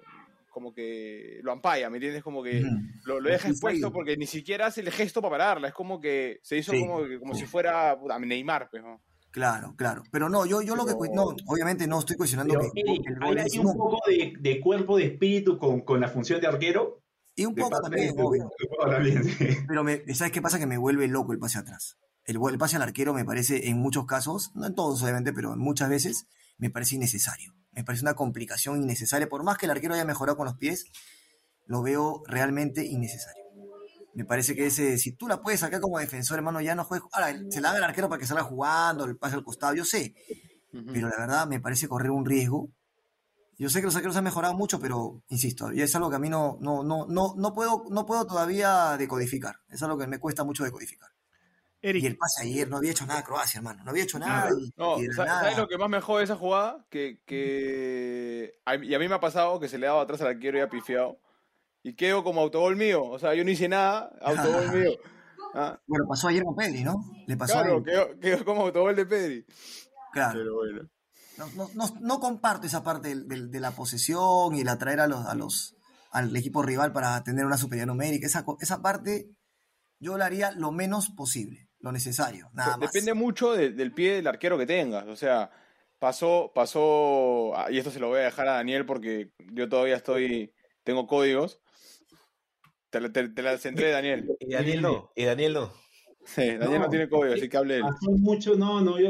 como que lo ampalla, ¿me entiendes? Como que Ujú. lo, lo deja expuesto sí. porque ni siquiera hace el gesto para pararla. Es como que se hizo Sí. como, como Sí. si fuera puta, Neymar, pues, ¿no? Claro, claro. Pero no, yo, yo lo que. Pero- No, obviamente no estoy cuestionando Pero, que Eric, el ¿hay es un poco de, de cuerpo de espíritu con, con la función de arquero? Y un De poco también, obvio. también, *laughs* sí. Pero me, ¿sabes qué pasa? Que me vuelve loco el pase atrás. El, el pase al arquero me parece, en muchos casos, no en todos obviamente, pero en muchas veces, me parece innecesario. Me parece una complicación innecesaria. Por más que el arquero haya mejorado con los pies, lo veo realmente innecesario. Me parece que ese, si tú la puedes sacar como defensor, hermano, ya no juegues. Ahora, se la da al arquero para que salga jugando, el pase al costado, yo sé. Pero la verdad me parece correr un riesgo. Yo sé que los arqueros han mejorado mucho, pero insisto, y es algo que a mí no, no, no, no, no, puedo, no puedo todavía decodificar. Es algo que me cuesta mucho decodificar. Y el Eric, pase ayer no había hecho nada Croacia, hermano. No había hecho nada. y- No, y de la sa- nada- ¿sabes lo que más me jode de esa jugada? Que, que... a Y a mí me ha pasado que se le daba atrás al arquero y ha pifiado. Y quedo como autogol mío. O sea, yo no hice nada, autogol *laughs* mío. Ah, Bueno, pasó ayer con Pedri, ¿no? Le pasó a claro, él. quedó, quedó como autogol de Pedri. Claro. Pero bueno. No, no, no- no comparto esa parte del- del- de, la posesión y el atraer a los, a los, al equipo rival para tener una superioridad numérica. Esa, esa parte yo la haría lo menos posible, lo necesario, nada más. Depende mucho de- del pie del arquero que tengas. O sea, pasó, pasó, ah, y esto se lo voy a dejar a Daniel porque yo todavía estoy, tengo códigos. Te, la- te, te la centré, Daniel. Y Daniel no, y Daniel no. Sí, Daniel no, No, tiene código, así que hable él. Pasó mucho, no, no, yo,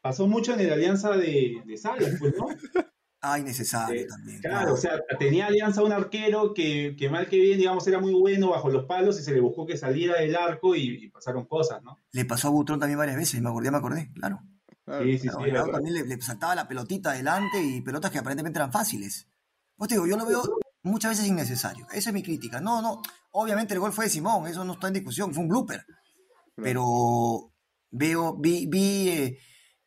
pasó mucho en la alianza de, de Salas, pues, ¿no? *laughs* Ah, innecesario Eh, también. Claro, o sea, tenía alianza un arquero que, que mal que bien, digamos, era muy bueno bajo los palos y se le buscó que saliera del arco y, y pasaron cosas, ¿no? Le pasó a Butrón también varias veces, me acordé, me acordé, claro. Claro. Sí, sí, Claro, sí. verdad. también le, le saltaba la pelotita adelante y pelotas que aparentemente eran fáciles. Pues te digo, yo lo veo muchas veces innecesario. Esa es mi crítica. No, no, obviamente el gol fue de Simón, eso no está en discusión, fue un blooper. Pero veo, vi, vi, eh,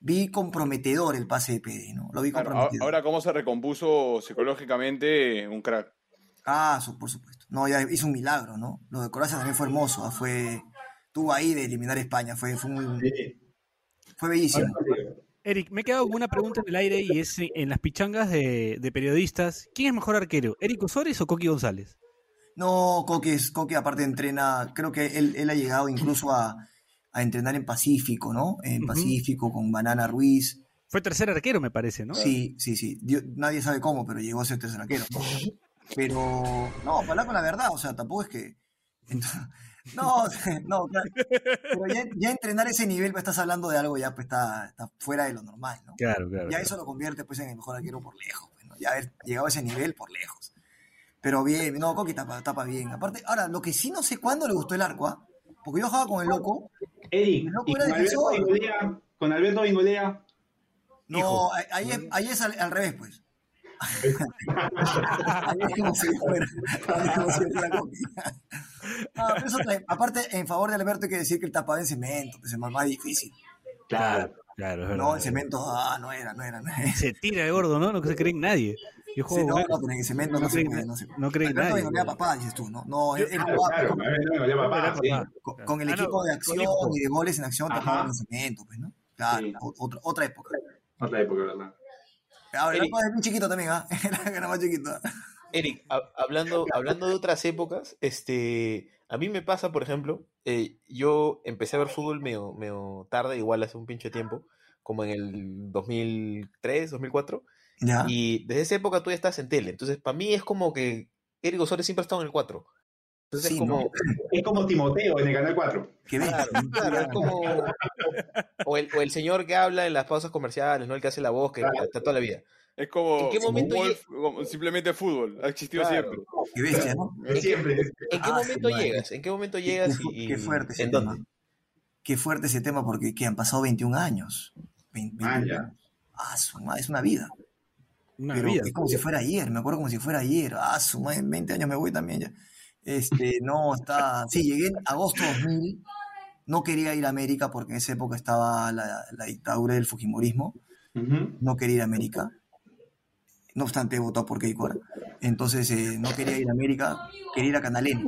vi comprometedor el pase de Pedri, ¿no? Lo vi comprometedor. ahora cómo se recompuso psicológicamente, un crack. Ah, por supuesto. No, ya hizo un milagro, ¿no? Lo de Croacia también fue hermoso, ah, fue, tuvo ahí de eliminar a España, fue, fue, muy- Sí. fue bellísimo. Eric, me he quedado con una pregunta en el aire y es en las pichangas de, de periodistas. ¿Quién es mejor arquero, Eric Osores o Coqui González? No, Coque, es- Coque aparte entrena, creo que él, él ha llegado incluso a, a entrenar en Pacífico, ¿no? En. Pacífico con Banana Ruiz. Fue tercer arquero, me parece, ¿no? Sí, sí, sí. Nadie sabe cómo, pero llegó a ser tercer arquero. Pero, no, para hablar con la verdad, o sea, tampoco es que... *laughs* No, *laughs* no, claro. pero ya, ya entrenar ese nivel, pues estás hablando de algo ya pues está, está fuera de lo normal, ¿no? Claro, claro. Ya claro. eso lo convierte pues en el mejor arquero por lejos, pues, ¿no? Ya haber llegado a ese nivel por lejos. Pero bien, no, Coqui tapa, tapa bien. Aparte, ahora, lo que sí no sé cuándo le gustó el arco, ¿ah? Porque yo jugaba con el loco. Eric, El loco y era con Alberto. Bengolea, con Alberto Bengolea, No, Hijo. ahí, es, ahí es al, al revés, pues. *laughs* ahí es como si fuera, si pero eso aparte, en favor de Alberto hay que decir que él tapaba en cemento, pues es más, más difícil. Claro, claro, es verdad. No, en cemento, ah, no era, no era, no era. Se tira de gordo, ¿no? No se cree en nadie. Yo Sí, juego no, con él. no, pero en cemento no, No se puede, no se no creen Alberto nadie, güey. papá, dices tú, ¿no? No, él, él claro, jugaba claro, con- Alberto Bengolea, papá, sí. con, con el Ah, no, equipo de acción y de goles en acción Ajá. tapaban en cemento, pues, ¿no? Claro, Sí. otra, otra época. Otra época, ¿verdad? Ahora, Eric. era muy chiquito también, ¿ah? *laughs* Era, era más chiquito. Eric, ha- hablando, hablando de otras épocas, este, a mí me pasa, por ejemplo, eh, yo empecé a ver fútbol medio, medio tarde, igual hace un pinche tiempo, como en el 2003, 2004, Ya. y desde esa época tú ya estás en tele, entonces para mí es como que Eric Osores siempre ha estado en el 4. Entonces Sí, es como, ¿no? *laughs* Es como Timoteo en el Canal 4. Que ves. claro, claro, es como, o el, o el señor que habla en las pausas comerciales, ¿no? El que hace la voz, que Claro. está toda la vida. Es como, ¿En qué como momento Wolf, como simplemente fútbol. Ha existido Claro. siempre. Que bestia, ¿no? *laughs* Siempre. ¿En qué Ah, momento llegas? ¿En qué momento llegas Qué, y, qué fuerte ese en tema. dónde? Qué fuerte ese tema porque que han pasado 21 años. 20 Ah, 21 ya. años. Ah, es una vida. Una pero vida. es como si fuera ayer, me acuerdo como si fuera ayer. Ah, su madre, en 20 años me voy también ya. Este, *laughs* no, está. Sí, llegué en agosto 2000. No quería ir a América porque en esa época estaba la, la dictadura del Fujimorismo. No quería ir a América. No obstante, votado por Keiko ahora. Entonces, eh, no quería ir a América, quería ir a Canalén.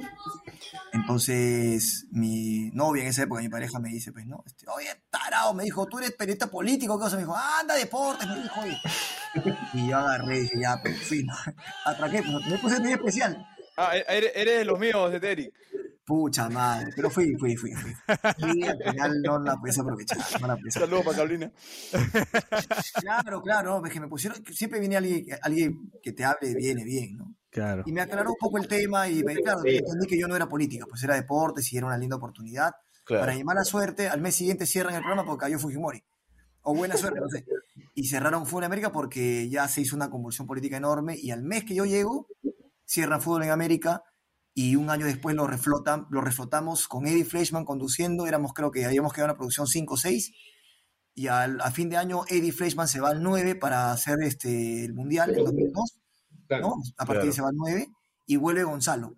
Entonces, mi novia en esa época, mi pareja, me dice, pues, no, este, oye, tarao, me dijo, tú eres periodista político, ¿qué cosa? Me dijo, anda, deportes, me dijo. Y, yo agarré y ya, pues, fui, *laughs* ¿no? Atraqué, pues, me puse muy especial. Ah, eres, eres de los míos, de Eric. Pucha madre, pero fui, fui, fui, fui. Y al final no la pude aprovechar, no la pude Saludos para Carolina. Claro, claro, es que me pusieron, siempre viene alguien, alguien que te hable, viene bien, ¿no? Claro. Y me aclaró un poco el tema y me, claro, entendí que yo no era política, pues era deportes y era una linda oportunidad. Claro. Para mi mala suerte, al mes siguiente cierran el programa porque cayó Fujimori. O buena suerte, no sé. Y cerraron Fútbol en América porque ya se hizo una convulsión política enorme y al mes que yo llego, cierran Fútbol en América y un año después lo, reflotan, lo reflotamos con Eddie Fleischman conduciendo, éramos creo que habíamos quedado en una producción 5 o 6 y al, a fin de año Eddie Fleischman se va al 9 para hacer este, el Mundial en 2002. ¿no? A partir de ahí se va al 9 y vuelve Gonzalo.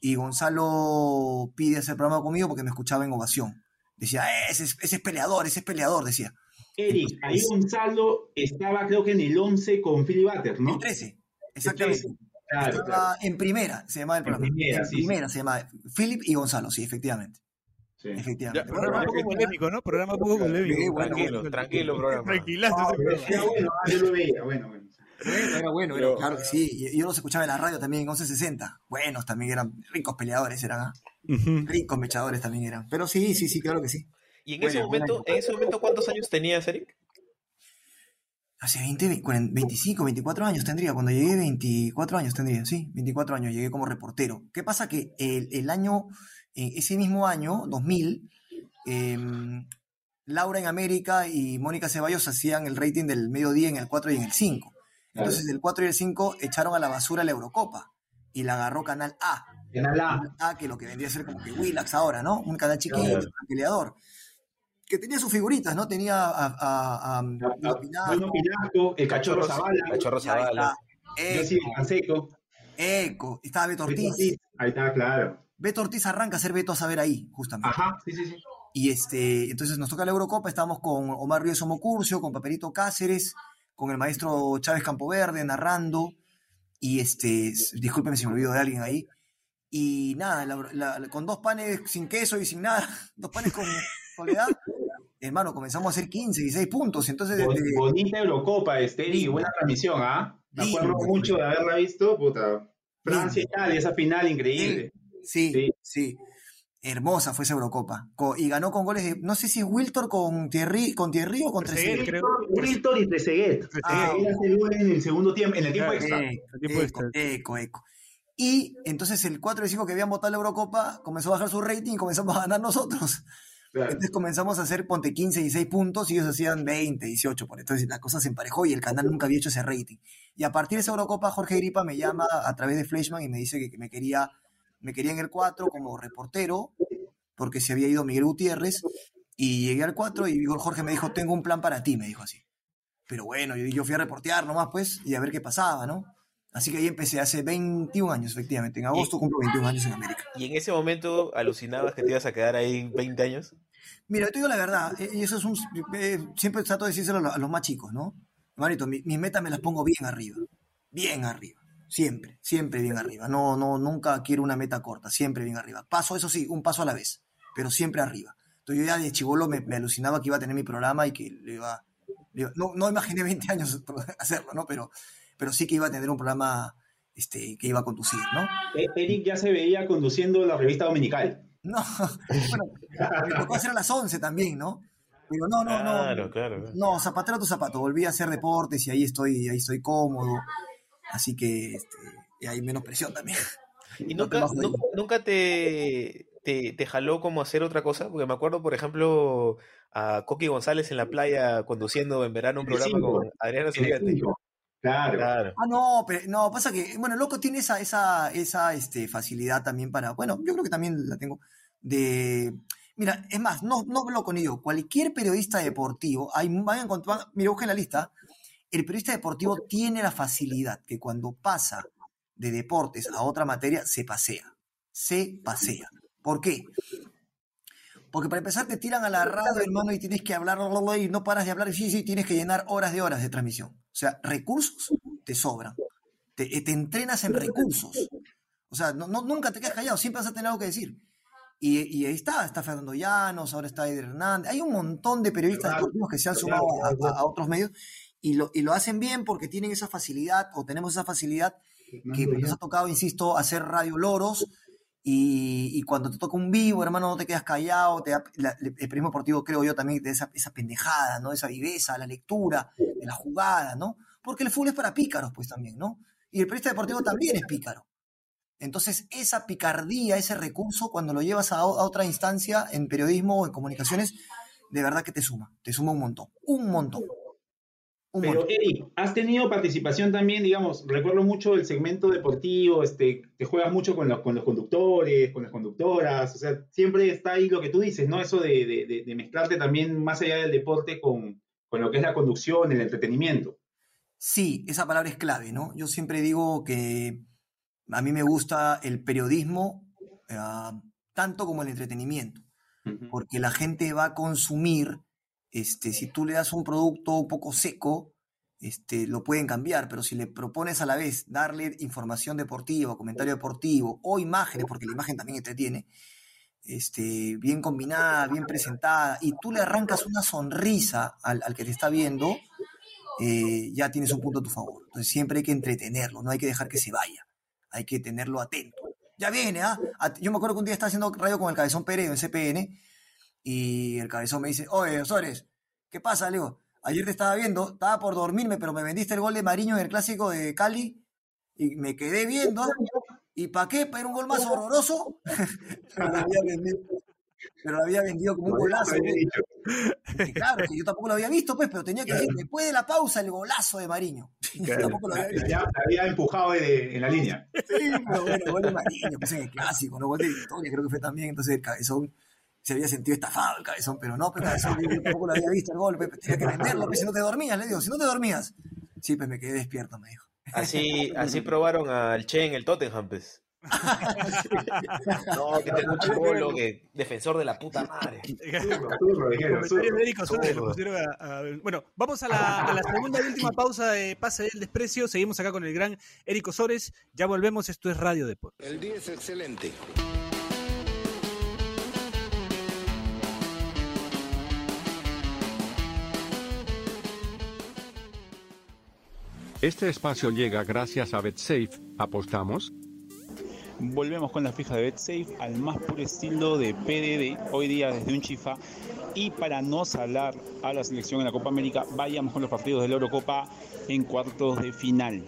Y Gonzalo pide hacer programa conmigo porque me escuchaba en ovación. Decía, "Eh, ese es, ese es peleador, ese es peleador, decía. Eric, ahí Gonzalo estaba creo que en el 11 con Philly Butter, ¿no? El 13, exactamente. Claro, claro. en primera, se llamaba el En programa. En primera, primera, sí, sí. se llamaba. Philip y Gonzalo, sí, efectivamente. Sí. Efectivamente. Ya, Programa poco polémico, ¿no? Programa poco polémico. Sí, bueno, Tranquilo, bueno. tranquilo programa. Tranquilazo Ah, era bueno, yo lo veía, bueno, bueno. Bueno, era bueno, era- claro que sí. Y Yo los escuchaba en la radio también en 1160. Buenos también eran, ricos peleadores eran, ¿ah? Ujú. ricos mechadores también eran. Pero sí, sí, sí, claro que sí. Y en ese momento, en ese momento, ¿cuántos años tenías, Eric? Hace 20, 40, 25, 24 años tendría. Cuando llegué, 24 años tendría, sí, 24 años. Llegué como reportero. ¿Qué pasa? Que el, el año, eh, ese mismo año, 2000, em, Laura en América y Mónica Ceballos hacían el rating del mediodía en el 4 y en el 5. Entonces, el 4 y el 5 echaron a la basura la Eurocopa y la agarró Canal A. En Alá. Canal A, que lo que vendría a ser como que Willax ahora, ¿no? Un canal chiquito, un peleador. Que tenía sus figuritas, ¿no? Tenía a, a, a- Pinasco, Bruno Pinasco, el Cachorro Zavala, Cachorro Zavala. Canseco, Eco, estaba Beto Ortiz. Ahí está, claro. Beto Ortiz arranca a ser Beto a saber ahí, justamente. Ajá, sí, sí, sí. Y este, entonces nos toca la Eurocopa, estábamos con Omar Ríos Somocurcio, con Paperito Cáceres, con el maestro Chávez Campoverde narrando, y este, discúlpeme si me olvido de alguien ahí. Y nada, la- la- con dos panes sin queso y sin nada, *laughs* dos panes con soledad, *laughs* hermano, comenzamos a hacer 15, 16 puntos. Entonces, Bon- este, Bonita Eurocopa, este, y Lindo. buena transmisión, ¿ah? Me Lindo. acuerdo mucho de haberla visto, puta. Francia, Italia, esa final increíble. Sí, Sí. sí. Hermosa fue esa Eurocopa. Co- y ganó con goles de, no sé si es Wiltor con Thierry, con Thierry o con Trezeguet, creo. Wiltor y Trezeguet. Ah, Él hace en el segundo tiempo, en el tiempo extra. Eco, eco, eco. Y entonces el 4 y 5 que habían votado la Eurocopa comenzó a bajar su rating y comenzamos a ganar nosotros. Claro. Entonces comenzamos a hacer ponte 15, 16 puntos y ellos hacían 20, 18. Por entonces la cosa se emparejó y el canal nunca había hecho ese rating. Y a partir de esa Eurocopa, Jorge Gripa me llama a través de Fleshman y me dice que, me quería me quería en el 4 como reportero, porque se había ido Miguel Gutiérrez. Y llegué al 4 y Jorge me dijo, tengo un plan para ti, me dijo así. Pero bueno, yo, yo fui a reportear nomás, pues, y a ver qué pasaba, ¿no? Así que ahí empecé hace 21 años, efectivamente. En agosto cumplo 21 años en América. ¿Y en ese momento alucinabas que te ibas a quedar ahí 20 años? Mira, te digo la verdad, eh, y eso es un. eh, siempre trato de decírselo a lo- a los más chicos, ¿no? Hermanito, mi- mis metas me las pongo bien arriba. Bien arriba. Siempre, siempre bien arriba. No, no, nunca quiero una meta corta, siempre bien arriba. Paso, eso sí, un paso a la vez, pero siempre arriba. Entonces yo ya de chivolo me, me alucinaba que iba a tener mi programa y que lo iba, Digo, No, no imaginé 20 años *laughs* hacerlo, ¿no? Pero, pero sí que iba a tener un programa este, que iba a conducir, ¿no? E- Eric ya se veía conduciendo la revista dominical. No, bueno, me tocó hacer a las 11 también, ¿no? Pero no, no, no. Claro, claro. No, zapatero a tu zapato. Volví a hacer deportes y ahí estoy, ahí estoy cómodo. Así que este, y hay menos presión también. ¿Y *laughs* No te nunca, nunca, te, te, te jaló como hacer otra cosa? Porque me acuerdo, por ejemplo, a Coqui González en la playa conduciendo en verano un programa con Adriana cinco. Claro. Claro. Ah, no, pero no, pasa que, bueno, Loco tiene esa, esa, esa este, facilidad también para, bueno, yo creo que también la tengo, de, mira, es más, no, no Loco ni yo, cualquier periodista deportivo, hay, vayan con, van- mira, busquen la lista, el periodista deportivo tiene la facilidad que cuando pasa de deportes a otra materia, se pasea, se pasea. ¿Por qué? Porque para empezar te tiran a la radio, hermano, y tienes que hablar, y no paras de hablar, y sí, sí, tienes que llenar horas de horas de transmisión. O sea, recursos te sobran. Te, eh, te entrenas en recursos. O sea, no, no- nunca te quedas callado, siempre vas a tener algo que decir. Y, y ahí está, está Fernando Llanos, ahora está Eder Hernández. Hay un montón de periodistas deportivos que se han sumado a, a- a otros medios y lo, y lo hacen bien porque tienen esa facilidad o tenemos esa facilidad que nos ha tocado, insisto, hacer radio loros y, cuando te toca un vivo, hermano, no te quedas callado, te da- la- el periodismo deportivo creo yo también de esa, esa pendejada, ¿no? Esa viveza, la lectura, de la jugada, ¿no? Porque el fútbol es para pícaros, pues también, ¿no? Y el periodista deportivo también es pícaro. Entonces, esa picardía, ese recurso, cuando lo llevas a, a otra instancia en periodismo o en comunicaciones, de verdad que te suma, te suma un montón, un montón. Un Pero. Eric, has tenido participación también, digamos, recuerdo mucho el segmento deportivo, este, te juegas mucho con los, con los conductores, con las conductoras, o sea, siempre está ahí lo que tú dices, ¿no? Eso de, de- de- de mezclarte también más allá del deporte con, con lo que es la conducción, el entretenimiento. Sí, esa palabra es clave, ¿no? Yo siempre digo que a mí me gusta el periodismo ah, tanto como el entretenimiento, porque la gente va a consumir, este, si tú le das un producto un poco seco, este, lo pueden cambiar, pero si le propones a la vez darle información deportiva, comentario deportivo o imágenes, porque la imagen también entretiene, este, bien combinada, bien presentada, y tú le arrancas una sonrisa al, al que te está viendo, eh, ya tienes un punto a tu favor. Entonces siempre hay que entretenerlo, no hay que dejar que se vaya, hay que tenerlo atento. Ya viene, ¿ah? Yo me acuerdo que un día estaba haciendo radio con el Cabezón Pérez en CPN y el Cabezón me dice, oye, Osores, ¿qué pasa? Le digo, ayer te estaba viendo, estaba por dormirme, pero me vendiste el gol de Mariño en el Clásico de Cali y me quedé viendo. ¿Y para qué? ¿Para un gol más horroroso? *laughs* pero, lo había vendido, pero lo había vendido como un golazo. Y claro, que yo tampoco lo había visto, pues, pero tenía que decir, después de la pausa, el golazo de Mariño. *laughs* Yo tampoco lo había visto. Ya había empujado de- en la línea. Sí, pero bueno, gol de Mariño, pues en el clásico, ¿no? Gol de Victoria, creo que fue también. Entonces el cabezón se había sentido estafado el cabezón, pero no, pues cabezón, yo, tampoco lo había visto el gol, pues, tenía que venderlo, pues si no te dormías, le digo, si no te dormías. Sí, pues me quedé despierto, me dijo. Así, así probaron al Che en el Tottenham, pues. *laughs* No, que tengo un chivolo que defensor de la puta madre. Bueno, vamos a la, a la segunda y última pausa de Pase del Desprecio. Seguimos acá con el gran Eric Osores. Ya volvemos, esto es Radio Deportes. El día es excelente. Este espacio llega gracias a BetSafe. ¿Apostamos? Volvemos con la fija de BetSafe al más puro estilo de PDD, hoy día desde un chifa. Y para no salar a la selección en la Copa América, vayamos con los partidos de la Eurocopa en cuartos de final.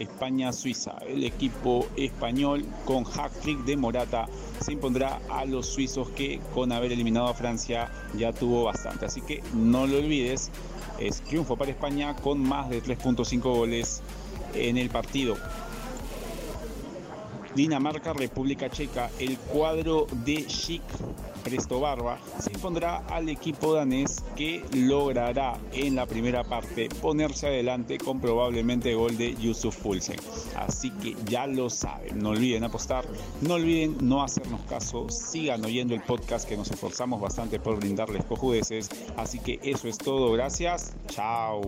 España-Suiza. El equipo español con hat-trick de Morata se impondrá a los suizos que con haber eliminado a Francia ya tuvo bastante. Así que no lo olvides, es triunfo para España con más de 3.5 goles en el partido. Dinamarca, República Checa, el cuadro de Chic Presto Barba se impondrá al equipo danés que logrará en la primera parte ponerse adelante con probablemente gol de Yusuf Pulsen. Así que ya lo saben, no olviden apostar, no olviden no hacernos caso, sigan oyendo el podcast que nos esforzamos bastante por brindarles cojudeces. Así que eso es todo, gracias, chao.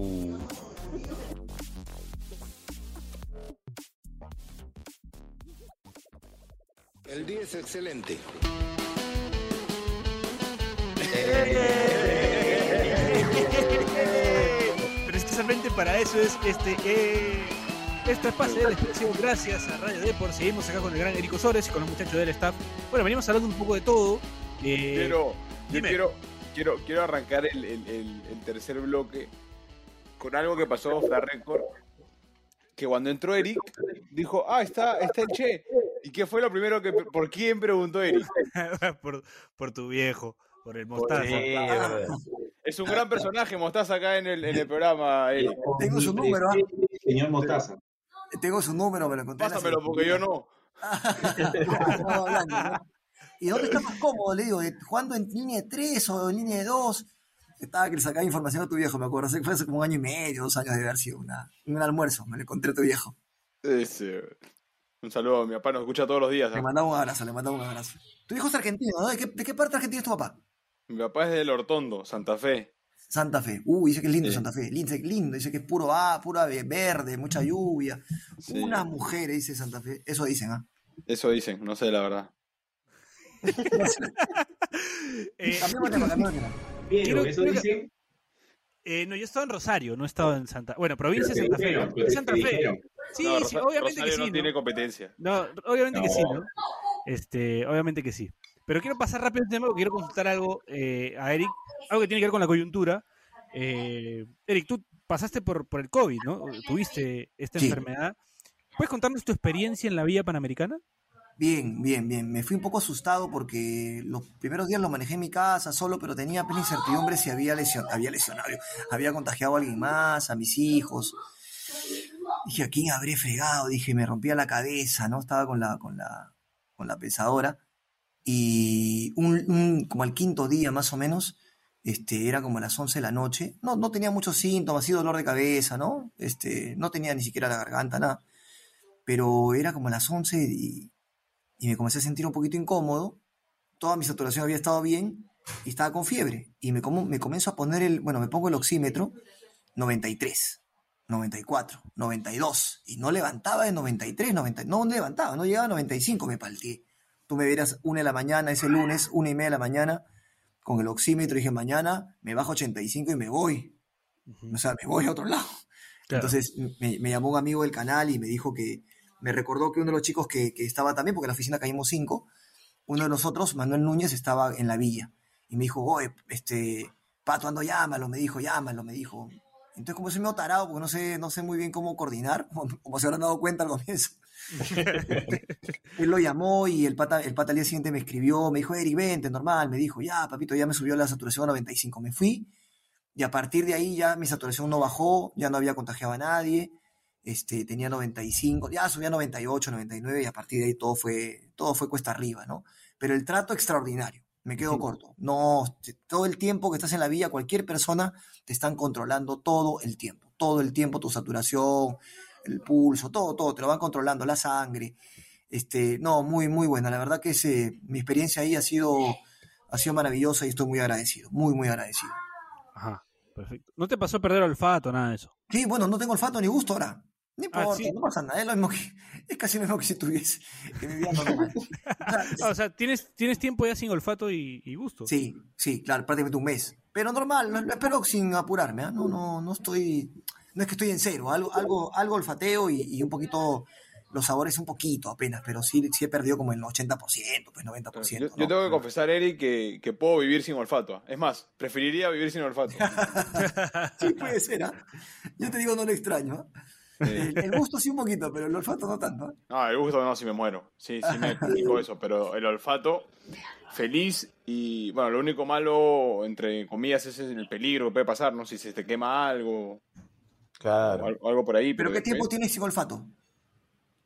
Es excelente. precisamente para eso es este. Eh, esto es Pase del Expresión, gracias a Radio Deport. Seguimos acá con el gran Eric Osores y con los muchachos del staff. Bueno, venimos hablando un poco de todo. Eh, Quiero, yo quiero, quiero, quiero arrancar el, el- el- el tercer bloque con algo que pasó off the record. Que cuando entró Eric, dijo, ah, está, está el Che. ¿Y qué fue lo primero que, por quién preguntó Eric? *laughs* por, por tu viejo, por el mostaza. Es un gran personaje, Mostaza, acá en el, en el programa, Eric. Tengo su número, ¿ah? Señor Mostaza. Tengo su número, me lo la Pásamelo porque yo no. Estamos hablando, ¿no? ¿Y dónde está más cómodo? Le digo, ¿de- ¿jugando en línea de 3 o en línea de 2? Estaba que le sacaba información a tu viejo, me acuerdo. Hace- Fue hace como un año y medio, dos años de haber sido una, un almuerzo. Me lo encontré a tu viejo. Ese, un saludo, mi papá nos escucha todos los días. Le ¿ah? mandaba un abrazo, le mandaba un abrazo. Tu viejo es argentino, ¿no? ¿De qué, de qué parte de Argentina es tu papá? Mi papá es del Hortondo, Santa Fe. Santa Fe. Uy, dice que es lindo Sí. Santa Fe. Lindo, dice- lindo, dice que es puro ah, pura ve- verde, mucha lluvia. Sí. Unas mujeres, dice Santa Fe. Eso dicen, ¿ah? Eso dicen, no sé la verdad. *laughs* Eh, Quiero- eso quiero que- dice. eh, no, yo estaba en Rosario, no estaba en Santa. Bueno, provincia de Santa Fe. Santa Fe. Sí, No, sí, obviamente Rosario que sí. no ¿no? tiene competencia. No, obviamente que sí, No. ¿no? Este, obviamente que sí. Pero quiero pasar rápido el tema porque quiero consultar algo eh, a Eric, algo que tiene que ver con la coyuntura. Eh, Eric, tú pasaste por, por el COVID, ¿no? Tuviste esta Sí. enfermedad. ¿Puedes contarnos tu experiencia en la vía panamericana? Bien, bien, bien. Me fui un poco asustado porque los primeros días lo manejé en mi casa solo, pero tenía plena incertidumbre si había, lesion, había lesionado, había contagiado a alguien más, a mis hijos. Dije, ¿a quién habré fregado? Dije, me rompía la cabeza, ¿no? Estaba con la, con la, con la pesadora. Y un, como al quinto día más o menos, este, era como a las 11 de la noche. No, no tenía muchos síntomas, sí dolor de cabeza, ¿no? Este, no tenía ni siquiera la garganta, nada. Pero era como a las 11 y, y me comencé a sentir un poquito incómodo. Toda mi saturación había estado bien y estaba con fiebre. Y me, como, me comienzo a poner el, bueno, me pongo el oxímetro 93, 94, 92. Y no levantaba de 93, 90, no levantaba, no llegaba a 95, me palteé. Tú me verás una de la mañana, ese lunes, una y media de la mañana, con el oxímetro, dije, mañana me bajo 85 y me voy. O sea, me voy a otro lado. Claro. Entonces me, me llamó un amigo del canal y me dijo que, me recordó que uno de los chicos que, que estaba también, porque en la oficina caímos cinco, uno de nosotros, Manuel Núñez, estaba en la villa. Y me dijo, oye, este, Pato, ando, llámalo, me dijo, llámalo, me dijo. Entonces, como soy medio tarado, porque no sé, no sé muy bien cómo coordinar, *laughs* como, como se habrán dado cuenta al comienzo. *laughs* Él lo llamó y el pata, el pata al día siguiente me escribió, me dijo, Eric, vente, normal. Me dijo, ya, papito, ya me subió la saturación a 95. Me fui y a partir de ahí ya mi saturación no bajó, ya no había contagiado a nadie, este, tenía 95, ya subía a 98, 99 y a partir de ahí todo fue, todo fue cuesta arriba, ¿no? Pero el trato extraordinario, me quedo corto. No, todo el tiempo que estás en la villa, cualquier persona te están controlando todo el tiempo, todo el tiempo tu saturación, el pulso, todo, todo, te lo van controlando, la sangre. Este, no, muy, muy buena. La verdad que ese, mi experiencia ahí ha sido, ha sido maravillosa y estoy muy agradecido, muy, muy agradecido. Ajá, perfecto. ¿No te pasó a perder olfato, nada de eso? Sí, bueno, no tengo olfato ni gusto ahora. No Ah, importa, sí. no pasa nada. Es, lo mismo que, es casi lo mismo que si tuviese que mi vida normal. O sea, Ah, o sea, tienes, tienes tiempo ya sin olfato y, y gusto. sí, sí, claro, prácticamente un mes. Pero normal, lo, lo espero sin apurarme. ¿ah? No, no, no estoy. No es que estoy en cero. Algo, algo, algo olfateo y, y un poquito. Los sabores un poquito apenas, pero sí, sí he perdido como el 80%, pues 90%. Yo, ¿no? yo tengo que confesar, Eric, que, que puedo vivir sin olfato. Es más, preferiría vivir sin olfato. *laughs* Sí, puede ser, ¿ah? Yo te digo, no lo extraño. ¿ah? El, el gusto sí un poquito, pero el olfato no tanto. ¿ah? No, el gusto no, si me muero. Sí, sí me *laughs* explico eso, pero el olfato, feliz y, bueno, lo único malo, entre comillas, es el peligro que puede pasar, ¿no? Si se te quema algo Claro. algo, algo por ahí. ¿Pero qué tiempo tienes sin olfato?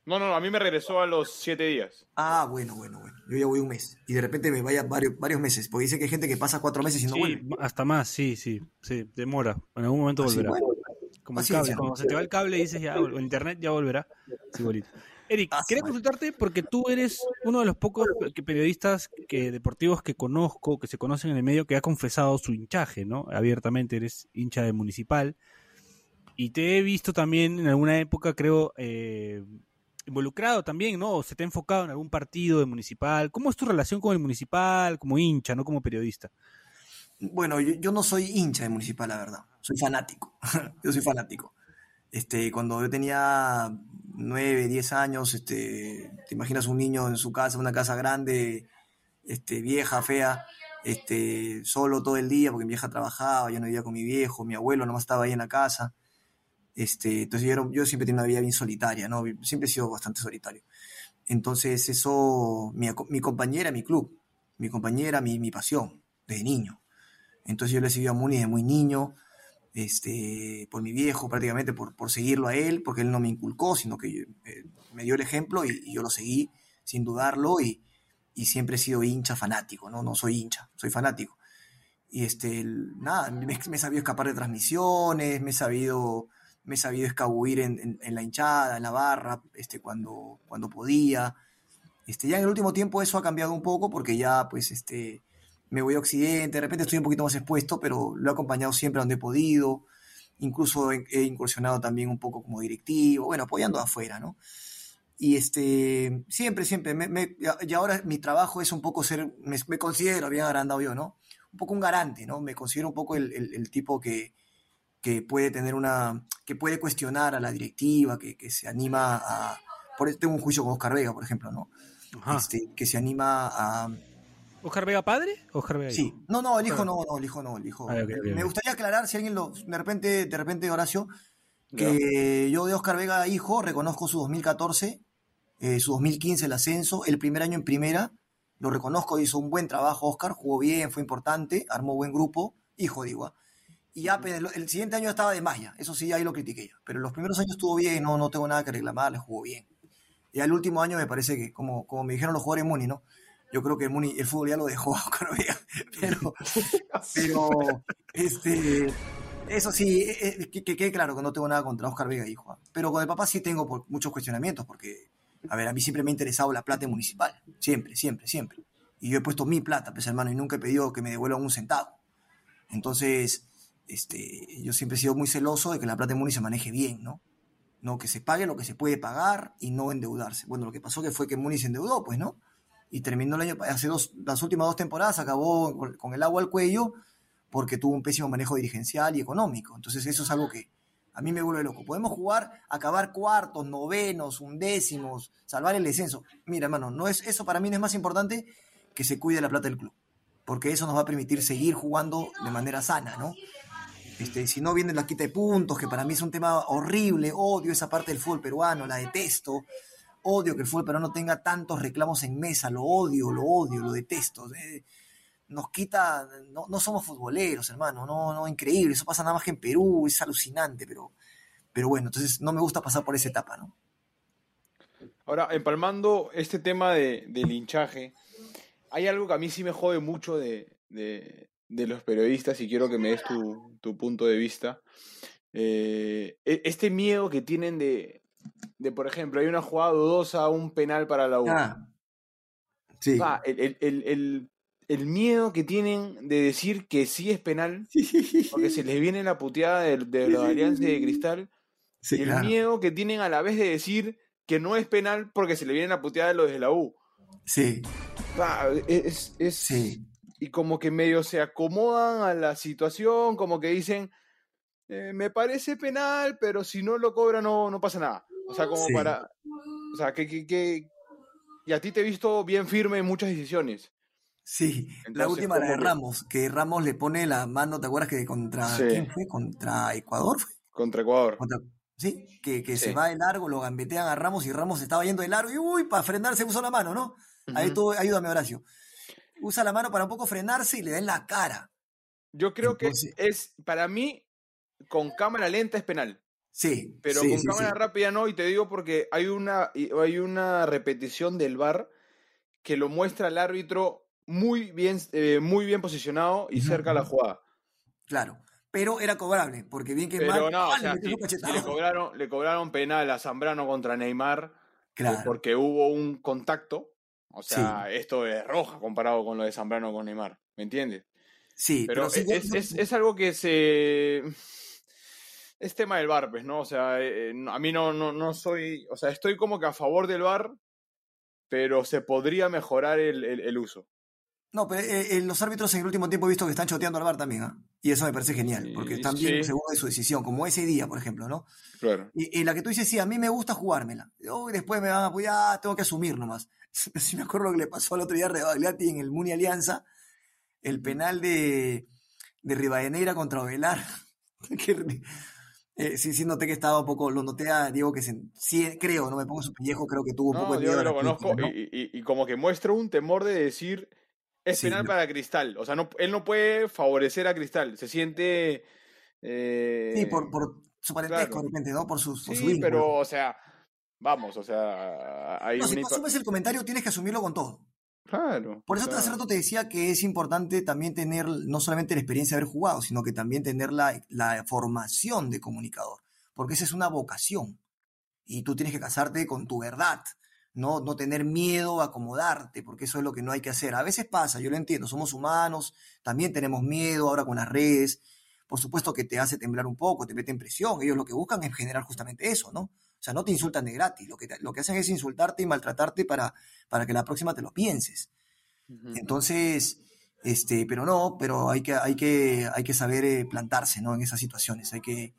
No, no, no, a mí me regresó a los siete días. Ah, bueno, bueno, bueno. Yo ya voy un mes. Y de repente me vaya varios, varios meses. Porque dice que hay gente que pasa cuatro meses y no Sí, vuelve. hasta más, sí, sí, sí, demora. En algún momento Así, volverá. bueno. Como el cable, cuando se te va el cable dices ya, o internet ya volverá. Sí. Eric, Ah, quería consultarte porque tú eres uno de los pocos periodistas que, deportivos que conozco, que se conocen en el medio, que ha confesado su hinchaje, ¿no? Abiertamente, eres hincha de Municipal. Y te he visto también en alguna época, creo, eh, involucrado también, ¿no? O se te ha enfocado en algún partido de Municipal. ¿Cómo es tu relación con el Municipal como hincha, no como periodista? Bueno, yo, no soy hincha de Municipal, la verdad. Soy fanático. *laughs* yo soy fanático. Este, cuando yo tenía 9, 10 años, este, te imaginas un niño en su casa, una casa grande, este, vieja, fea, este, solo todo el día, porque mi vieja trabajaba, yo no vivía con mi viejo, mi abuelo nomás estaba ahí en la casa. Este, entonces yo, era- yo siempre tenía una vida bien solitaria, ¿no? Siempre he sido bastante solitario. Entonces eso, mi, mi compañera, mi club, mi compañera, mi, mi pasión, desde niño. Entonces yo le seguí a Muni desde muy niño, este, por mi viejo prácticamente, por, por seguirlo a él, porque él no me inculcó, sino que eh, me dio el ejemplo y, yo lo seguí sin dudarlo y, y siempre he sido hincha fanático, ¿no? No soy hincha, soy fanático. Y este, nada, me, me he sabido escapar de transmisiones, me he sabido, me he sabido escabullir en, en- en la hinchada, en la barra, este, cuando, cuando podía. Este, ya en el último tiempo eso ha cambiado un poco porque ya pues este, me voy a Occidente, de repente estoy un poquito más expuesto, pero lo he acompañado siempre donde he podido. Incluso he, he incursionado también un poco como directivo, bueno, apoyando afuera, ¿no? Y este, siempre, siempre, me- me- y ahora mi trabajo es un poco ser, me, me considero, bien agrandado yo, ¿no? Un poco un garante, ¿no? Me considero un poco el, el- el tipo que, que puede tener una, que puede cuestionar a la directiva, que, que se anima a, por tengo un juicio con Oscar Vega, por ejemplo, ¿no? Este, que se anima a, ¿Oscar Vega padre Oscar Vega Sí, hijo? no, no, el hijo no, no, el hijo no, el hijo. Ah, Me gustaría aclarar si alguien lo, de repente, de repente, Horacio, que yo de Oscar Vega hijo reconozco su 2014, eh, su 2015 el ascenso, el primer año en primera, lo reconozco, hizo un buen trabajo Oscar, jugó bien, fue importante, armó buen grupo, hijo digo. Y ya el, el siguiente año estaba de malla, eso sí, ahí lo critiqué yo. Pero los primeros años estuvo bien, no, no tengo nada que reclamar, le jugó bien. Y al último año me parece que, como, como me dijeron los jugadores Muni, ¿no? Yo creo que Muni, el fútbol ya lo dejó a Oscar Vega. Pero, *laughs* pero este, eso sí, eh, eh, que que quede claro que no tengo nada contra Oscar Vega, hijo. Pero con el papá sí tengo por- muchos cuestionamientos, porque, a ver, a mí siempre me ha interesado la plata municipal. Siempre, siempre, siempre. Y yo he puesto mi plata, pues hermano, y nunca he pedido que me devuelvan un centavo. Entonces, este, yo siempre he sido muy celoso de que la plata de Muni se maneje bien, ¿no? No, que se pague lo que se puede pagar y no endeudarse. Bueno, lo que pasó que fue que Muni se endeudó, pues, ¿no? Y terminó el año, hace dos, las últimas dos temporadas acabó con, el agua al cuello porque tuvo un pésimo manejo dirigencial y económico. Entonces eso es algo que a mí me vuelve loco. Podemos jugar, acabar cuartos, novenos, undécimos, salvar el descenso. Mira, hermano, no es, eso para mí no es más importante que se cuide la plata del club. Porque eso nos va a permitir seguir jugando de manera sana, ¿no? Este, si no viene la quita de puntos, que para mí es un tema horrible, odio esa parte del fútbol peruano, la detesto, odio que el fútbol peruano tenga tantos reclamos en mesa, lo odio, lo odio, lo detesto. nos quita, no, no somos futboleros, hermano, no, no, increíble, eso pasa nada más que en Perú, es alucinante, pero, pero bueno, entonces no me gusta pasar por esa etapa, ¿no? Ahora, empalmando este tema de, del hinchaje, hay algo que a mí sí me jode mucho de, de- de los periodistas y quiero que me des tu, tu punto de vista. Eh, e- este miedo que tienen de, de, por ejemplo, hay una jugada dudosa, un penal para la U. Ah, sí. El, el- el- el- el miedo que tienen de decir que sí es penal, *laughs* porque se les viene la puteada de, de la Alianza de Cristal, Sí, y el claro. miedo que tienen a la vez de decir que no es penal porque se le viene la puteada de los de la U. Sí, Ah, es, es- sí. Y como que medio se acomodan a la situación, como que dicen, eh, me parece penal, pero si no lo cobra no, no pasa nada. O sea, como Sí. para... O sea, que, que, que- Y a ti te he visto bien firme en muchas decisiones. Sí, la última, la de Ramos, que Ramos le pone la mano, ¿te acuerdas que contra Sí. quién fue? ¿Contra Ecuador fue? Contra Ecuador. Contra- sí, que, que Sí. se va de largo, lo gambetean a Ramos y Ramos estaba yendo de largo y uy, para frenarse usó la mano, ¿no? Ahí Ujú. tú, ayúdame, Horacio. Usa la mano para un poco frenarse y le da en la cara. Yo creo Entonces- que es, para mí, con cámara lenta es penal. Sí, Pero sí, con sí, cámara sí. rápida no, y te digo porque hay una, hay una repetición del VAR que lo muestra el árbitro muy bien, eh, muy bien posicionado y cerca a la jugada. Claro, pero era cobrable, porque bien que Pero mal, no, o le si, si cobraron, le cobraron penal a Zambrano contra Neymar eh, Claro, porque hubo un contacto, o sea, esto es roja comparado con lo de Zambrano con Neymar, ¿me entiendes? sí, Pero, pero, sí, es, yo- es- es algo que se... Es tema del VAR, pues, ¿no? O sea, eh, eh, a mí no, no, no soy... O sea, estoy como que a favor del VAR, pero se podría mejorar el, el- el uso. No, pero eh, los árbitros en el último tiempo he visto que están choteando al bar también, ¿ah? Y eso me parece genial, porque están bien sí. seguros de su decisión, como ese día, por ejemplo, ¿no? Claro. Y, y la que tú dices, sí, a mí me gusta jugármela. Uy, después me van a apoyar, tengo que asumir nomás. *laughs* Sí me acuerdo lo que le pasó el otro día a Rebagliati en el Muni Alianza, el penal de, de Rivadeneira contra Ovelar. *laughs* Que, eh, sí, sí noté que estaba un poco, lo noté a Diego que se, sí, creo, no me pongo su pellejo, creo que tuvo un poco de yo miedo a lo conozco y, y- y como que muestra un temor de decir es Sí, penal yo- para Cristal. O sea, no, él no puede favorecer a Cristal. Se siente. eh, Sí, por, por su parentesco, claro. de repente, ¿no? Por su, por Sí, pero, o sea, vamos, o sea, hay No, si tú asumes el comentario, tienes que asumirlo con todo. Claro. Por eso sea, hace rato te decía que es importante también tener no solamente la experiencia de haber jugado, sino que también tener la, la formación de comunicador, porque esa es una vocación y tú tienes que casarte con tu verdad, no, no tener miedo a acomodarte, porque eso es lo que no hay que hacer. A veces pasa, yo lo entiendo, somos humanos, también tenemos miedo ahora con las redes, por supuesto que te hace temblar un poco, te meten presión, ellos lo que buscan es generar justamente eso, ¿no? O sea, no te insultan de gratis, lo que, te- lo que hacen es insultarte y maltratarte para, para que la próxima te lo pienses. Entonces, este, pero no, pero hay que, hay que, hay que saber eh, plantarse, ¿no? En esas situaciones. Hay que,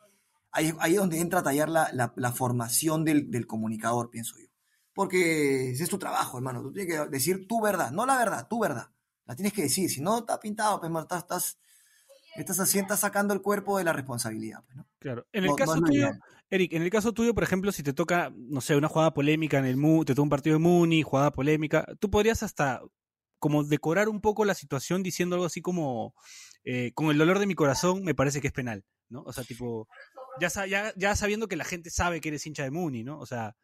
ahí, ahí es donde entra a tallar la, la- la formación del, del comunicador, pienso yo. Porque ese es tu trabajo, hermano. Tú tienes que decir tu verdad, no la verdad, tu verdad. La tienes que decir. Si no, está pintado, pues, estás, estás, estás, así, estás sacando el cuerpo de la responsabilidad, pues, ¿no? Claro. En el No- caso tuyo. Eric, en el caso tuyo, por ejemplo, si te toca, no sé, una jugada polémica en el Mu, te toca un partido de Muni, jugada polémica, tú podrías hasta como decorar un poco la situación diciendo algo así como, eh, con el dolor de mi corazón, me parece que es penal, ¿no? O sea, tipo, ya, ya sabiendo que la gente sabe que eres hincha de Muni, ¿no? O sea,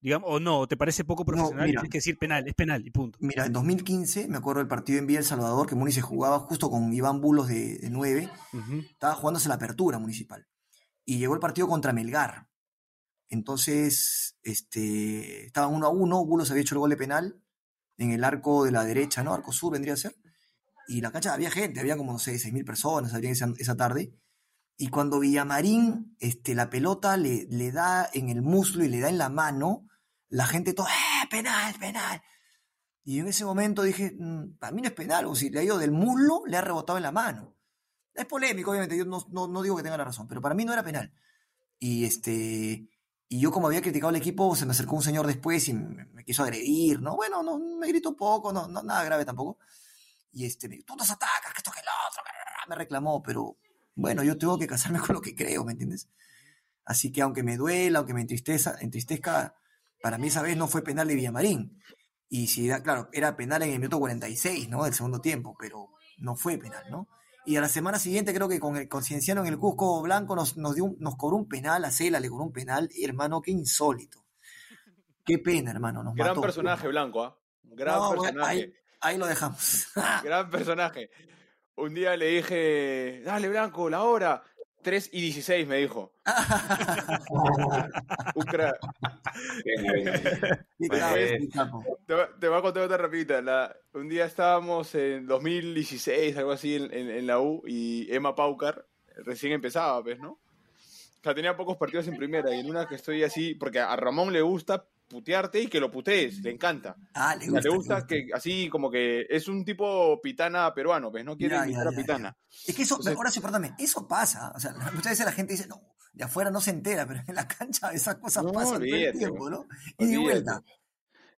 digamos, o no, te parece poco profesional, mira. tienes que decir penal, es penal y punto. Mira, en 2015, me acuerdo del partido en Villa El Salvador, que Muni se jugaba justo con Iván Bulos de, de 9. Ujú. estaba jugándose la apertura municipal. Y llegó el partido contra Melgar. Entonces, este, estaban uno a uno, Bulos había hecho el gol de penal en el arco de la derecha, ¿no? Arco sur vendría a ser. Y la cancha había gente, había como, no sé, 6.000 personas había esa, esa tarde. Y cuando Villamarín, este, la pelota le, le da en el muslo y le da en la mano, la gente toda, ¡eh, penal, penal! Y en ese momento dije, "Mm, para mí no es penal, o si le ha ido del muslo, le ha rebotado en la mano. Es polémico, obviamente, yo no, no- no digo que tenga la razón, pero para mí no era penal. Y este y yo como había criticado al equipo, se me acercó un señor después y me, me quiso agredir, ¿no? Bueno, no, me gritó un poco, no, no, nada grave tampoco. Y este, me dijo, tú nos atacas, que esto que lo otro, me reclamó, pero bueno, yo tengo que casarme *laughs* con lo que creo, ¿me entiendes? Así que aunque me duela, aunque me entristezca, para mí esa vez no fue penal de Villamarín. Y si era, claro, era penal en el minuto 46, ¿no? Del segundo tiempo, pero no fue penal, ¿no? Y a la semana siguiente creo que con el Concienciano en el Cusco Blanco nos, nos, dio un- nos cobró un penal, a Cela le cobró un penal, hermano, qué insólito. Qué pena, hermano, nos Gran mató. personaje, Blanco, ¿ah? Gran No, personaje. ahí, ahí lo dejamos. Gran personaje. Un día le dije, dale, Blanco, la hora. 3 y 16 me dijo. Qué capo. Te, te voy a contar otra rapidita. La, un día estábamos en 2016, algo así, en, en- en la U, y Emma Paucar recién empezaba, pues, ¿no? O sea, tenía pocos partidos en primera, y en una que estoy así, porque a Ramón le gusta putearte y que lo putees, le encanta. Ah, le O sea, gusta. le gusta que así como que es un tipo pitana peruano, pues no quiere Ya, ya, a ya, pitana. Es que eso, Entonces- ahora sí, perdóname, eso pasa. O sea, *laughs* muchas veces la gente dice, no, de afuera no se entera, pero en la cancha esas cosas No, pasan todo el tiempo. ¿no? Y de vuelta.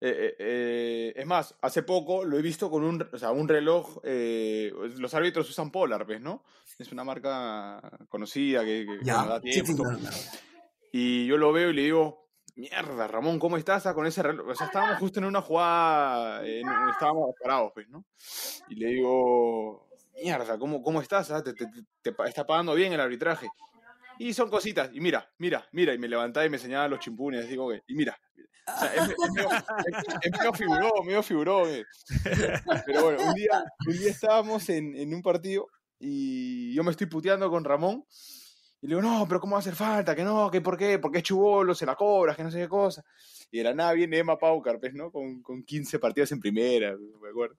Eh, eh, eh, es más, hace poco lo he visto con un, o sea, un reloj. eh, los árbitros usan Polar, ¿ves? ¿No? Es una marca conocida que, que Ya, da sí, tiempo. sí, claro, claro. Y yo lo veo y le digo, mierda, Ramón, ¿cómo estás ah, con ese reloj? O sea, estábamos justo en una jugada, en- estábamos parados, pues, ¿no? Y le digo, mierda, ¿cómo, cómo estás? ah? ¿Te, te- te- te está pagando bien el arbitraje? Y son cositas, y mira, mira, mira, y me levantaba y me enseñaba los chimpunes, digo, y mira. O sea, es, es medio, es- es medio figurón, medio figurón. eh. Pero bueno, un día, un día estábamos en, en un partido y yo me estoy puteando con Ramón y le digo, no, pero ¿cómo va a hacer falta? Que no, que por qué, porque es chubolo, se la cobras, que no sé qué cosa. Y de la nada viene Emma Paucar, pues, ¿no? Con, con 15 partidos en primera, me acuerdo.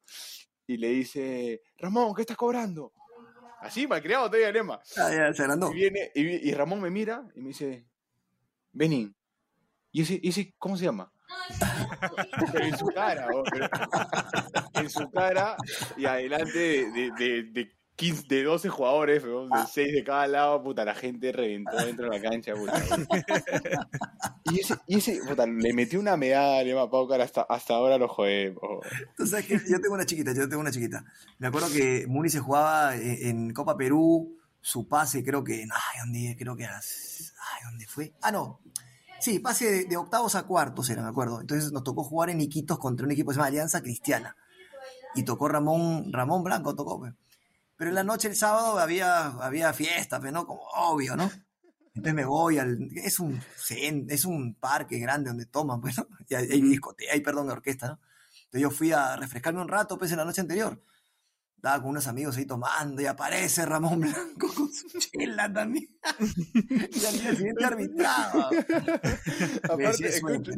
Y le dice, Ramón, ¿qué estás cobrando? Así, malcriado todavía el Emma. Ah, ya, se agrandó. Y, viene, y, vi- y Ramón me mira y me dice, Benín. ¿Y ese, ese cómo se llama? Pero en su cara, pero- en su cara y adelante de, de, de, de 15, de 12 jugadores, weón, de 6 de cada lado, puta, la gente reventó dentro de la cancha, puta. *laughs* Y ese, y ese puta, le metió una medalla a Paucar hasta, hasta ahora lo jodemos. Tú sabes que yo tengo una chiquita, yo tengo una chiquita. Me acuerdo que Muni se jugaba en, en Copa Perú, su pase creo que, ay, ¿dónde? Creo que era, ay, ¿dónde fue? Ah, no. Sí, pase de, de octavos a cuartos era, me acuerdo. Entonces nos tocó jugar en Iquitos contra un equipo que se llama Alianza Cristiana. Y tocó Ramón, Ramón Blanco, tocó. Pero en la noche el sábado había, había fiesta, pues, ¿no? Como obvio, ¿no? Entonces me voy al. Es un, es un parque grande donde toman, pues, ¿no? Y hay, hay discoteca, hay, perdón, orquesta, ¿no? Entonces yo fui a refrescarme un rato, pues, en la noche anterior. Estaba con unos amigos ahí tomando y aparece Ramón Blanco *laughs* con su chela también. y al día siguiente arbitraba. *laughs* Aparte, escucha.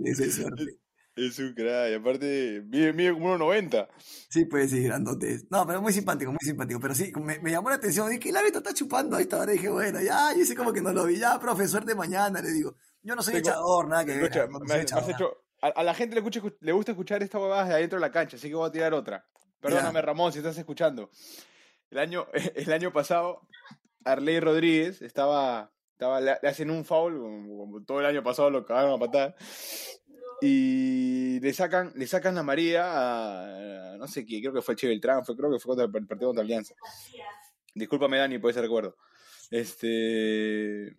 Es un crack, y aparte mide, mide como 1.90. Sí, pues sí, grandote. No, pero muy simpático, muy simpático. Pero sí, me, me llamó la atención. Dije, el árbitro está chupando a esta hora. Dije, bueno, ya, yo sé como que no lo vi. Ya, profesor de mañana, le digo. Yo no soy Tengo- echador, nada que ver. No me- has hecho- a, a la gente le, escucha- le gusta escuchar esta huevada de adentro de la cancha, así que voy a tirar otra. Perdóname, Ramón, si estás escuchando. El año, *laughs* el año pasado, Arley Rodríguez estaba, estaba le, le hacen un foul, como, como todo el año pasado lo cagaron a patar, y le sacan, le sacan la María a, no sé quién, creo que fue Che Beltrán, fue, creo que fue contra el partido contra Alianza. Discúlpame, Dani, por ese recuerdo. Este.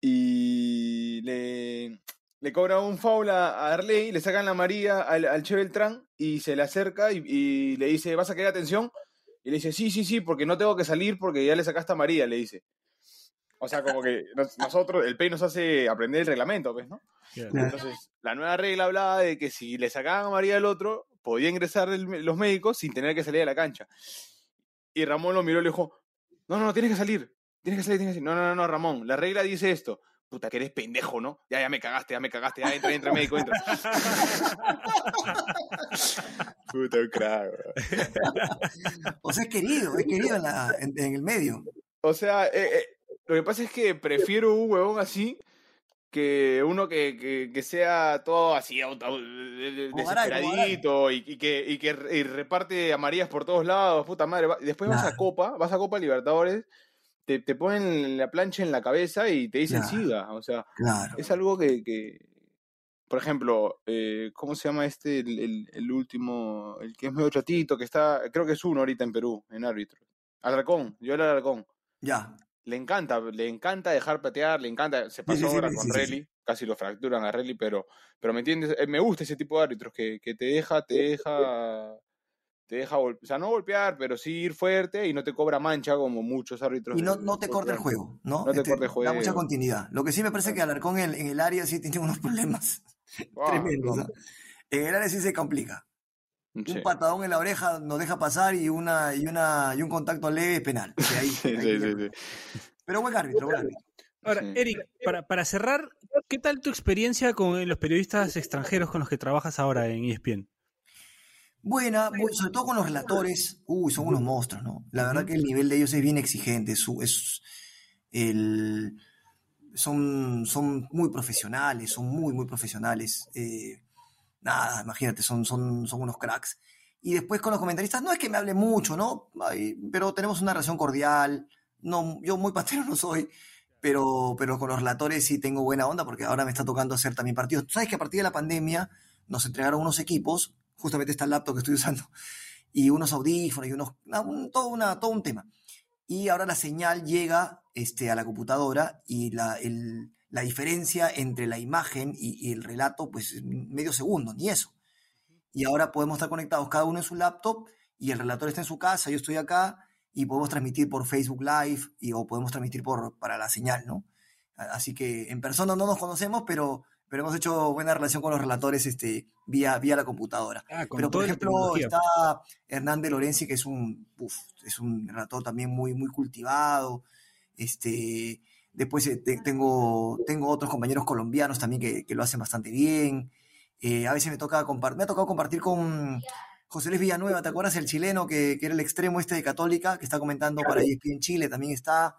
Y le, le cobra un foul a, a Arley, le sacan la María al, al Che Beltrán y se le acerca y, y le dice, ¿vas a querer atención? Y le dice, sí, sí, sí, porque no tengo que salir porque ya le sacaste a María, le dice. O sea, como que nos- nosotros, el PEI nos hace aprender el reglamento, pues, ¿no? Entonces, la nueva regla hablaba de que si le sacaban a María al otro, podía ingresar el- los médicos sin tener que salir de la cancha. Y Ramón lo miró y le dijo, no, no, no, tienes que salir, tienes que salir, tienes que salir. No, no, no, no, Ramón, la regla dice esto. Puta, que eres pendejo, ¿no? Ya, ya me cagaste, ya me cagaste, ya entra, entra, médico, entra. *laughs* Puta, un crack. O sea, es querido, es querido en, la- en- en el medio. O sea, eh, eh, lo que pasa es que prefiero un huevón así que uno que, que, que sea todo así auto- desesperadito y, y que, y que y reparte amarillas por todos lados, puta madre. Después vas a. Copa, vas a Copa Libertadores, te, te ponen la plancha en la cabeza y te dicen siga. O sea, Claro. es algo que, que por ejemplo, eh, ¿cómo se llama este, el, el- el último, el que es medio chatito, que está, creo que es uno ahorita en Perú, en árbitro? Alarcón, yo era Alarcón Ya. Le encanta, le encanta dejar patear, le encanta, se pasó sí, ahora sí, con sí, Relly, casi lo fracturan a Relly, pero, pero me entiendes, Eh, me gusta ese tipo de árbitros que, que te deja, te deja, te deja, o sea, no golpear, pero sí ir fuerte y no te cobra mancha como muchos árbitros. Y no, no te corta el juego, ¿no? No te Este, corta el Da mucha juego. continuidad. Lo que sí me parece que Alarcón en, en el área sí tiene unos *laughs* problemas Ah, tremendos. ¿ah? En el área sí se complica. Sí. Un patadón en la oreja nos deja pasar y una y una y un contacto leve penal. De ahí- *laughs* Sí, ahí sí, ya- sí, sí. Pero buen árbitro, buen árbitro. Ahora, Sí. Eric, para, para cerrar, ¿qué tal tu experiencia con los periodistas extranjeros con los que trabajas ahora en ESPN? Buena, bu- sobre todo con los relatores, uy, son unos monstruos, ¿no? La verdad que el nivel de ellos es bien exigente, su, es el, son, son muy profesionales, son muy, muy profesionales. eh, nada, imagínate, son, son, son unos cracks. Y después con los comentaristas, no es que me hable mucho, ¿no? Ay, pero tenemos una relación cordial. No, yo muy *laughs* patero no soy, pero, pero con los relatores sí tengo buena onda porque ahora me está tocando hacer también partidos. Tú sabes que a partir de la pandemia nos entregaron unos equipos, justamente esta laptop que estoy usando, y unos audífonos y unos, una- un- todo, una, todo un tema. Y ahora la señal llega este, a la computadora y la, el- la diferencia entre la imagen y, y el relato, pues es medio segundo, ni eso. Y ahora podemos estar conectados cada uno en su laptop y el relator está en su casa, yo estoy acá y podemos transmitir por Facebook Live y, o podemos transmitir por, para la señal, ¿no? Así que en persona no nos conocemos, pero, pero hemos hecho buena relación con los relatores este, vía, vía la computadora. Ah, Pero, por ejemplo, está Hernán de Lorenzi, que es un, uf, es un relator también muy, muy cultivado. Este, después eh, te- tengo, tengo otros compañeros colombianos también que, que lo hacen bastante bien. Eh, a veces me, toca me ha tocado compartir con José Luis Villanueva, ¿te acuerdas? El chileno que, que era el extremo este de Católica, que está comentando para ESPN Chile, también está.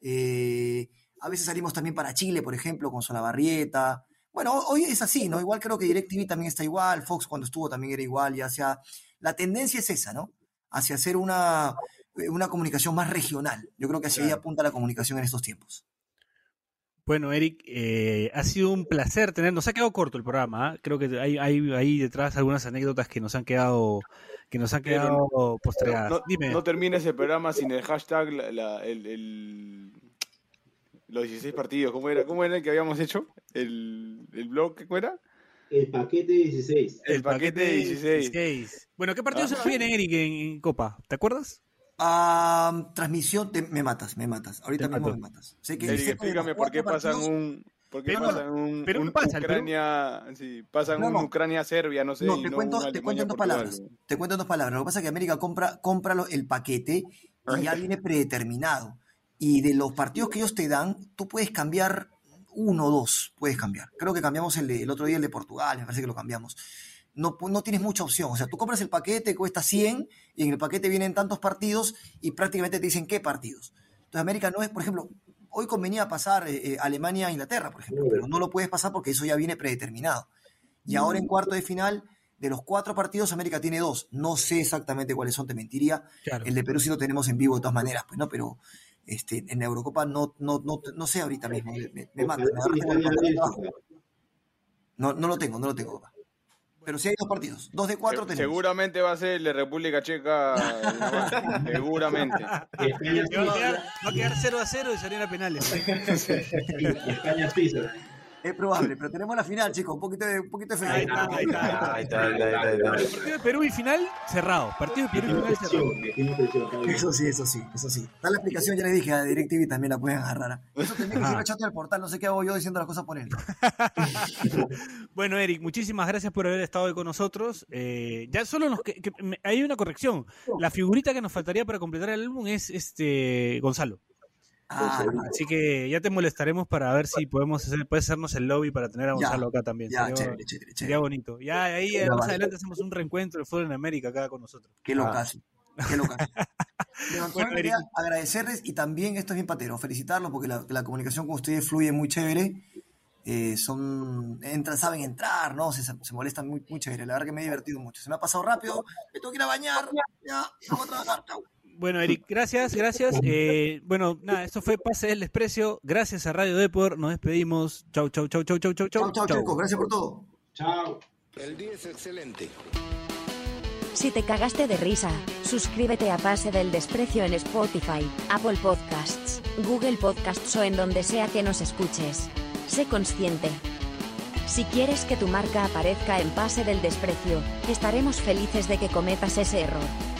Eh, a veces salimos también para Chile, por ejemplo, con Solabarrieta. Bueno, hoy es así, ¿no? Igual creo que DirecTV también está igual, Fox cuando estuvo también era igual, y hacia... La tendencia es esa, ¿no? Hacia hacer una, una comunicación más regional. Yo creo que hacia ahí apunta la comunicación en estos tiempos. Bueno, Eric, eh, ha sido un placer tener. Nos ha quedado corto el programa. ¿ah? Creo que hay, hay ahí detrás algunas anécdotas que nos han quedado que nos han Pero quedado postregadas. No, Dime. no termines el programa sin el hashtag, la- la- el, el- los 16 partidos. ¿Cómo era, ¿Cómo era el que habíamos hecho? ¿El, el blog? ¿Cómo era? El paquete 16. El, paquete de 16. 16. Bueno, ¿qué partidos Ah. se nos vienen, Eric, en, en Copa? ¿Te acuerdas? Ah, transmisión, te- me matas, me matas. Ahorita Te mismo mato. me matas. Sé que, Eric, explícame por qué cuatro pasan partidos- un... ¿Por qué Pero- pasan un, pero un ¿qué pasa? Ucrania, sí, pasan No, un no. Ucrania-Serbia, no sé, No, te no cuento, te cuento en dos palabras. Te cuento en dos palabras. Lo que pasa es que América compra, compra el paquete y ya viene predeterminado. Y de los partidos que ellos te dan, tú puedes cambiar uno o dos, puedes cambiar. Creo que cambiamos el, de- el otro día el de Portugal, me parece que lo cambiamos. No, no tienes mucha opción. O sea, tú compras el paquete, cuesta 100, y en el paquete vienen tantos partidos y prácticamente te dicen qué partidos. Entonces, América no es, por ejemplo, hoy convenía pasar eh, eh, Alemania-Inglaterra, por ejemplo, pero no lo puedes pasar porque eso ya viene predeterminado. Y ahora en cuarto de final, de los cuatro partidos, América tiene dos. No sé exactamente cuáles son, te mentiría. Claro. El de Perú sí lo tenemos en vivo de todas maneras, pues no, pero este, en la Eurocopa no, no, no, no sé ahorita mismo. Me, me- me mata, me. No, no lo tengo, no lo tengo. papá. Pero sí hay dos partidos, dos de cuatro Se- tenemos. seguramente va a ser el de República Checa. *laughs* seguramente. España Va a quedar, va a quedar 0 a 0 y salir a penales. *laughs* España-Suiza. Es probable, pero tenemos la final, chicos, un poquito de, un poquito de fe. Ahí está, ahí está. Ahí está, ahí está, ahí está, ahí está. El partido de Perú y final cerrado. Partido de Perú y final cerrado. Eso sí, eso sí, eso sí. Está la explicación, ya les dije, a DirecTV también la pueden agarrar. ¿ah? Eso tendría que ser el chat del portal, no sé qué hago yo diciendo las cosas por él. *laughs* Bueno, Eric, muchísimas gracias por haber estado hoy con nosotros. Eh, ya solo nos que- que- me- hay una corrección. La figurita que nos faltaría para completar el álbum es este Gonzalo. Ah, Así que ya te molestaremos para ver si podemos hacer, puedes hacernos el lobby para tener a Ya, Gonzalo acá también. ya, sería, chévere, chévere, sería bonito. Ya ahí Ya, más vale. adelante hacemos un reencuentro de fútbol en América acá con nosotros. Qué locazo, qué locazo. *laughs* Bueno, quería agradecerles y también, esto es bien patero, felicitarlos porque la, la comunicación con ustedes fluye muy chévere. Eh, son, entran, saben entrar, ¿no? Se, se molestan muy, muy chévere. La verdad que me he divertido mucho. Se me ha pasado rápido, me tengo que ir a bañar. Ya, vamos a trabajar. Chau. Bueno, Eric, gracias, gracias. Eh, bueno, nada, esto fue Pase del Desprecio. Gracias a Radio Depor. Nos despedimos. Chau, chau, chau, chau, chau, chau, Chau, chau, chicos. Gracias por todo. Chao. El día es excelente. Si te cagaste de risa, suscríbete a Pase del Desprecio en Spotify, Apple Podcasts, Google Podcasts o en donde sea que nos escuches. Sé consciente. Si quieres que tu marca aparezca en Pase del Desprecio, estaremos felices de que cometas ese error.